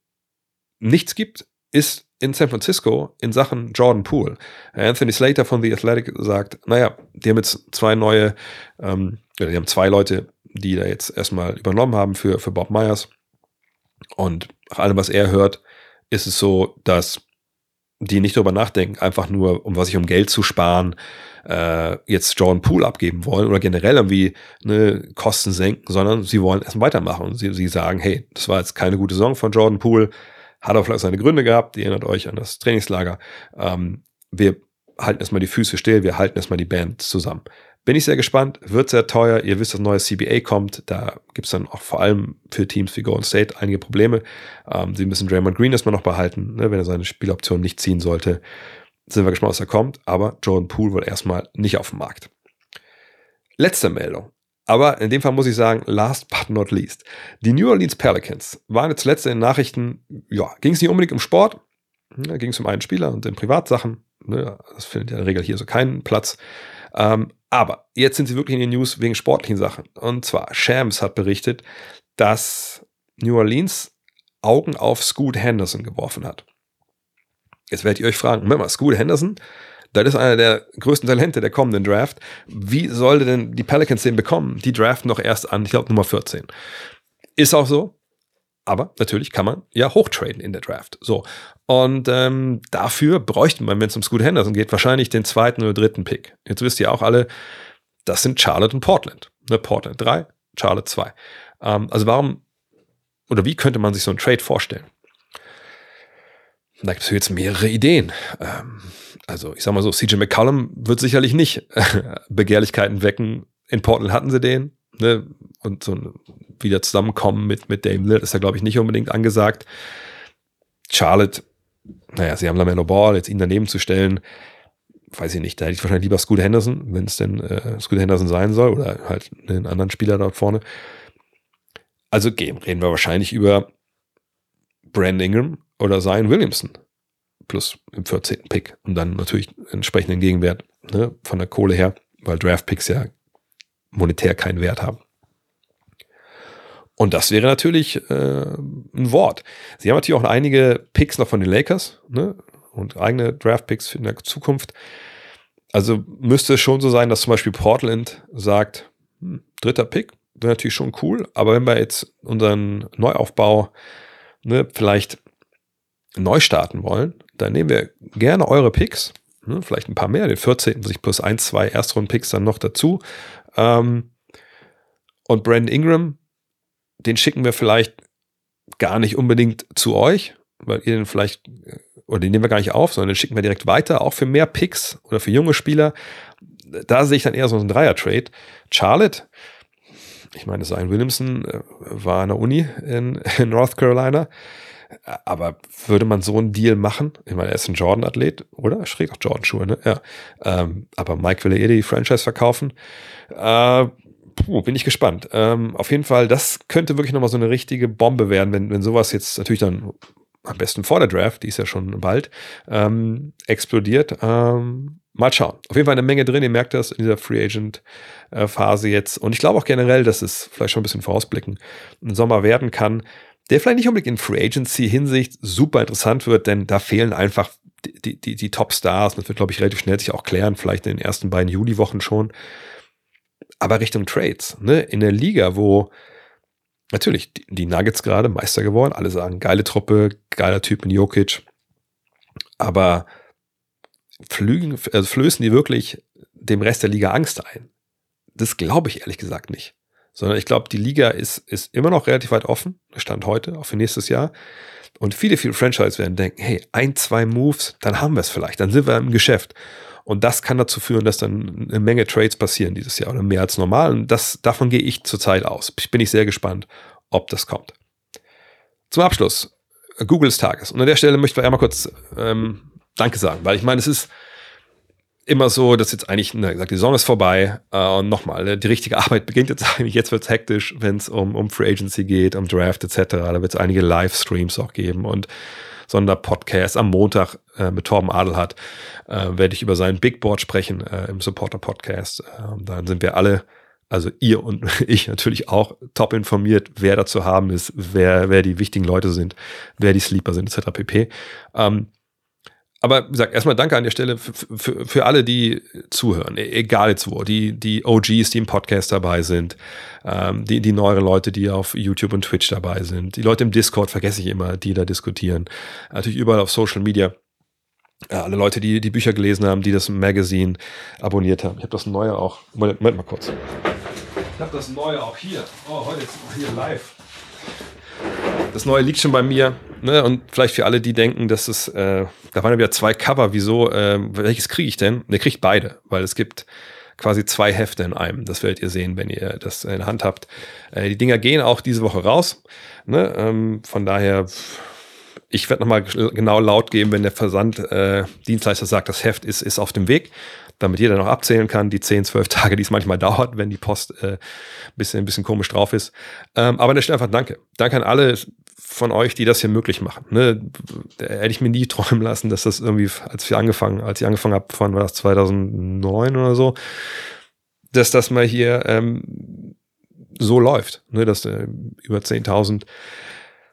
nichts gibt, ist in San Francisco in Sachen Jordan Poole. Anthony Slater von The Athletic sagt, naja, die haben jetzt zwei neue, ähm, die haben zwei Leute, die da jetzt erstmal übernommen haben für, für Bob Myers. Und nach allem, was er hört, ist es so, dass die nicht darüber nachdenken, einfach nur, um was ich um Geld zu sparen, äh, jetzt Jordan Poole abgeben wollen oder generell irgendwie ne, Kosten senken, sondern sie wollen erstmal weitermachen. Und sie, sie sagen, hey, das war jetzt keine gute Saison von Jordan Poole, hat auch vielleicht seine Gründe gehabt, ihr erinnert euch an das Trainingslager. Ähm, wir halten erstmal die Füße still, wir halten erstmal die Band zusammen. Bin ich sehr gespannt, wird sehr teuer. Ihr wisst, das neue CBA kommt. Da gibt's dann auch vor allem für Teams wie Golden State einige Probleme. Ähm, sie müssen Draymond Green erstmal noch behalten, ne, wenn er seine Spieloption nicht ziehen sollte. Sind wir gespannt, was da kommt. Aber Jordan Poole wird erstmal nicht auf dem Markt. Letzte Meldung. Aber in dem Fall muss ich sagen, last but not least. Die New Orleans Pelicans waren jetzt letzte in Nachrichten, ja, ging es nicht unbedingt um Sport, da ging es um einen Spieler und in Privatsachen. Ne, das findet ja in der Regel hier so keinen Platz. Ähm, aber jetzt sind sie wirklich in den News wegen sportlichen Sachen. Und zwar, Shams hat berichtet, dass New Orleans Augen auf Scoot Henderson geworfen hat. Jetzt werdet ihr euch fragen, Moment mal, Scoot Henderson, das ist einer der größten Talente der kommenden Draft. Wie sollte denn die Pelicans den bekommen? Die draften doch erst an, ich glaube, Nummer 14. Ist auch so. Aber natürlich kann man ja hochtraden in der Draft. So. Und ähm, dafür bräuchte man, wenn es um Scoot Henderson geht, wahrscheinlich den zweiten oder dritten Pick. Jetzt wisst ihr auch alle, das sind Charlotte und Portland. Ne, Portland 3, Charlotte 2. Ähm, also warum oder wie könnte man sich so einen Trade vorstellen? Da gibt es jetzt mehrere Ideen. Ähm, also ich sag mal so, CJ McCollum wird sicherlich nicht Begehrlichkeiten wecken. In Portland hatten sie den. Ne? Und so wieder zusammenkommen mit, mit Dame Lillard ist ja, glaube ich, nicht unbedingt angesagt. Charlotte, naja, sie haben da Melo Ball, jetzt ihn daneben zu stellen, weiß ich nicht, da hätte ich wahrscheinlich lieber Scoot Henderson, wenn es denn äh, Scoot Henderson sein soll, oder halt einen anderen Spieler dort vorne. Also gehen, reden wir wahrscheinlich über Brand Ingram oder Zion Williamson plus im 14. Pick und dann natürlich entsprechenden Gegenwert ne, von der Kohle her, weil Draft-Picks ja monetär keinen Wert haben. Und das wäre natürlich äh, ein Wort. Sie haben natürlich auch einige Picks noch von den Lakers ne, und eigene Draft-Picks in der Zukunft. Also müsste es schon so sein, dass zum Beispiel Portland sagt, hm, dritter Pick, wäre natürlich schon cool, aber wenn wir jetzt unseren Neuaufbau ne, vielleicht neu starten wollen, dann nehmen wir gerne eure Picks, ne, vielleicht ein paar mehr, den 14. sich plus 1, 2 Erstrunden-Picks dann noch dazu. Ähm, und Brandon Ingram, den schicken wir vielleicht gar nicht unbedingt zu euch, weil ihr den vielleicht, oder den nehmen wir gar nicht auf, sondern den schicken wir direkt weiter, auch für mehr Picks oder für junge Spieler. Da sehe ich dann eher so einen Dreier-Trade. Charlotte, ich meine, Zion Williamson äh, war an der Uni in, in North Carolina. Aber würde man so einen Deal machen? Ich meine, er ist ein Jordan-Athlet, oder? Er schräg auch Jordan-Schuhe, ne? Ja. Ähm, aber Mike will eh die Franchise verkaufen. Äh, puh, bin ich gespannt. Ähm, auf jeden Fall, das könnte wirklich nochmal so eine richtige Bombe werden, wenn, wenn sowas jetzt natürlich dann am besten vor der Draft, die ist ja schon bald, ähm, explodiert. Ähm, mal schauen. Auf jeden Fall eine Menge drin, ihr merkt das in dieser Free Agent äh, Phase jetzt. Und ich glaube auch generell, dass es vielleicht schon ein bisschen vorausblicken ein Sommer werden kann, der vielleicht nicht unbedingt in Free Agency Hinsicht super interessant wird, denn da fehlen einfach die, die, die Top-Stars. Das wird, glaube ich, relativ schnell sich auch klären, vielleicht in den ersten beiden Juli-Wochen schon. Aber Richtung Trades, ne? In der Liga, wo natürlich die, die Nuggets gerade Meister geworden, alle sagen, geile Truppe, geiler Typ in Jokic. Aber flügen, also flößen die wirklich dem Rest der Liga Angst ein? Das glaube ich ehrlich gesagt nicht. Sondern ich glaube, die Liga ist, ist immer noch relativ weit offen, Stand heute, auch für nächstes Jahr. Und viele, viele Franchise werden denken, hey, ein, zwei Moves, dann haben wir es vielleicht, dann sind wir im Geschäft. Und das kann dazu führen, dass dann eine Menge Trades passieren dieses Jahr oder mehr als normal. Und das, davon gehe ich zurzeit aus. Ich bin ich sehr gespannt, ob das kommt. Zum Abschluss, Google des Tages. Und an der Stelle möchte ich einmal kurz ähm, Danke sagen, weil ich meine, es ist immer so, dass jetzt eigentlich, na, gesagt, die Saison ist vorbei äh, und nochmal, die richtige Arbeit beginnt jetzt eigentlich, jetzt wird es hektisch, wenn es um, um Free Agency geht, um Draft etc. Da wird es einige Livestreams auch geben und Sonderpodcast am Montag äh, mit Torben Adelhardt äh, werde ich über sein Big Board sprechen äh, im Supporter Podcast. Äh, dann sind wir alle, also ihr und ich natürlich auch top informiert, wer da zu haben ist, wer, wer die wichtigen Leute sind, wer die Sleeper sind etc. pp. Ähm, aber wie gesagt, erstmal danke an der Stelle für, für, für alle, die zuhören, e-, egal jetzt wo, die, die OGs, die im Podcast dabei sind, ähm, die, die neueren Leute, die auf YouTube und Twitch dabei sind, die Leute im Discord, vergesse ich immer, die da diskutieren, natürlich überall auf Social Media. Ja, alle Leute, die die Bücher gelesen haben, die das Magazine abonniert haben. Ich habe das neue auch. Moment, Moment mal kurz. Ich habe das neue auch hier. Oh, heute ist hier live. Das neue liegt schon bei mir. Ne? Und vielleicht für alle, die denken, dass es, äh, da waren ja wieder zwei Cover, wieso, äh, welches kriege ich denn? Der kriegt beide, weil es gibt quasi zwei Hefte in einem. Das werdet ihr sehen, wenn ihr das in der Hand habt. Äh, die Dinger gehen auch diese Woche raus. Ne? Ähm, von daher, ich werde nochmal genau laut geben, wenn der Versanddienstleister äh, sagt, das Heft ist, ist auf dem Weg damit jeder noch abzählen kann, die 10, 12 Tage, die es manchmal dauert, wenn die Post äh, bisschen, ein bisschen komisch drauf ist. Ähm, aber an der Stelle einfach danke. Danke an alle von euch, die das hier möglich machen. Ne? Da hätte ich mir nie träumen lassen, dass das irgendwie, als wir angefangen, als ich angefangen habe, von war das 2009 oder so, dass das mal hier ähm, so läuft, ne? dass äh, über 10.000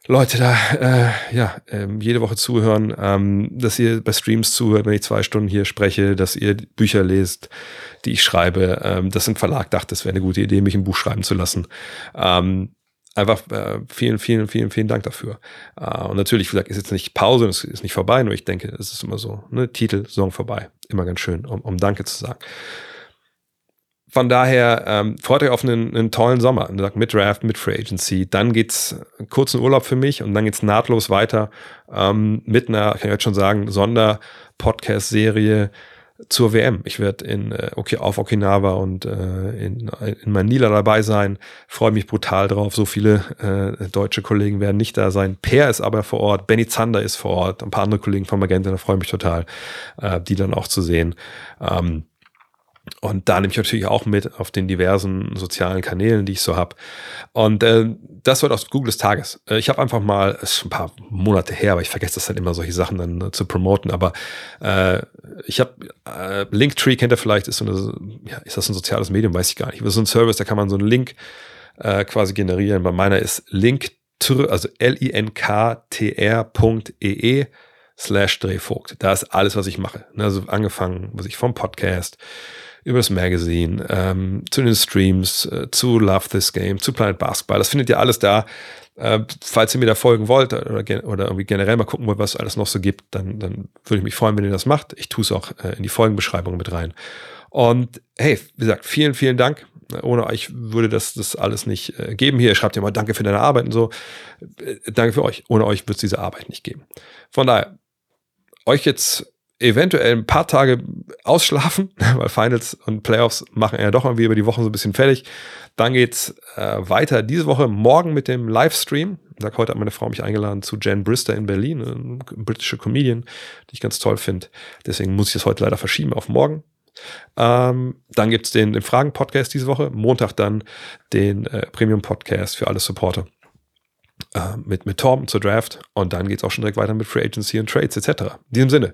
Leute da äh, ja ähm, jede Woche zuhören, ähm, dass ihr bei Streams zuhört, wenn ich zwei Stunden hier spreche, dass ihr Bücher lest, die ich schreibe, ähm, dass ein Verlag dachte, das wäre eine gute Idee, mich ein Buch schreiben zu lassen. Ähm, einfach äh, vielen, vielen, vielen, vielen Dank dafür. Äh, und natürlich, wie gesagt, ist jetzt nicht Pause, es ist nicht vorbei, nur ich denke, es ist immer so, ne, Titel, Song vorbei. Immer ganz schön, um, um Danke zu sagen. Von daher ähm, freut euch auf einen, einen tollen Sommer. Mit Draft, mit Free Agency. Dann geht's kurzen Urlaub für mich und dann geht's nahtlos weiter ähm, mit einer, kann ich jetzt schon sagen, Sonder-Podcast-Serie zur WM. Ich werde in äh, okay, auf Okinawa und äh, in, in Manila dabei sein. Freue mich brutal drauf. So viele äh, deutsche Kollegen werden nicht da sein. Per ist aber vor Ort, Benny Zander ist vor Ort, ein paar andere Kollegen von Magenta, da freue ich mich total, äh, die dann auch zu sehen. Ähm, und da nehme ich natürlich auch mit auf den diversen sozialen Kanälen, die ich so habe. Und äh, das wird aus Google des Tages. Äh, ich habe einfach mal, es ist ein paar Monate her, aber ich vergesse das halt immer, solche Sachen dann äh, zu promoten. Aber äh, ich habe äh, Linktree kennt ihr vielleicht, ist so eine, ja, ist das ein soziales Medium, weiß ich gar nicht. Das ist so ein Service, da kann man so einen Link äh, quasi generieren. Bei meiner ist Linktr, also L-I-N-K-T-R.ee e slash Drehvogt. Da ist alles, was ich mache. Also angefangen, was ich vom Podcast, über das Magazine, ähm, zu den Streams, äh, zu Love This Game, zu Planet Basketball. Das findet ihr alles da. Äh, falls ihr mir da folgen wollt oder, oder irgendwie generell mal gucken wollt, was es alles noch so gibt, dann, dann würde ich mich freuen, wenn ihr das macht. Ich tue es auch äh, in die Folgenbeschreibung mit rein. Und hey, wie gesagt, vielen, vielen Dank. Ohne euch würde das, das alles nicht äh, geben hier. Ihr schreibt ja mal Danke für deine Arbeit und so. Äh, danke für euch. Ohne euch wird es diese Arbeit nicht geben. Von daher, euch jetzt eventuell ein paar Tage ausschlafen, weil Finals und Playoffs machen ja doch wieder über die Wochen so ein bisschen fertig. Dann geht's äh, weiter diese Woche morgen mit dem Livestream. Ich sag, heute hat meine Frau mich eingeladen zu Jen Brister in Berlin, eine britische Comedian, die ich ganz toll finde. Deswegen muss ich das heute leider verschieben auf morgen. Ähm, dann gibt's den, den Fragen-Podcast diese Woche. Montag dann den äh, Premium-Podcast für alle Supporter. äh, mit, mit Tom zur Draft und dann geht es auch schon direkt weiter mit Free Agency und Trades etc. In diesem Sinne,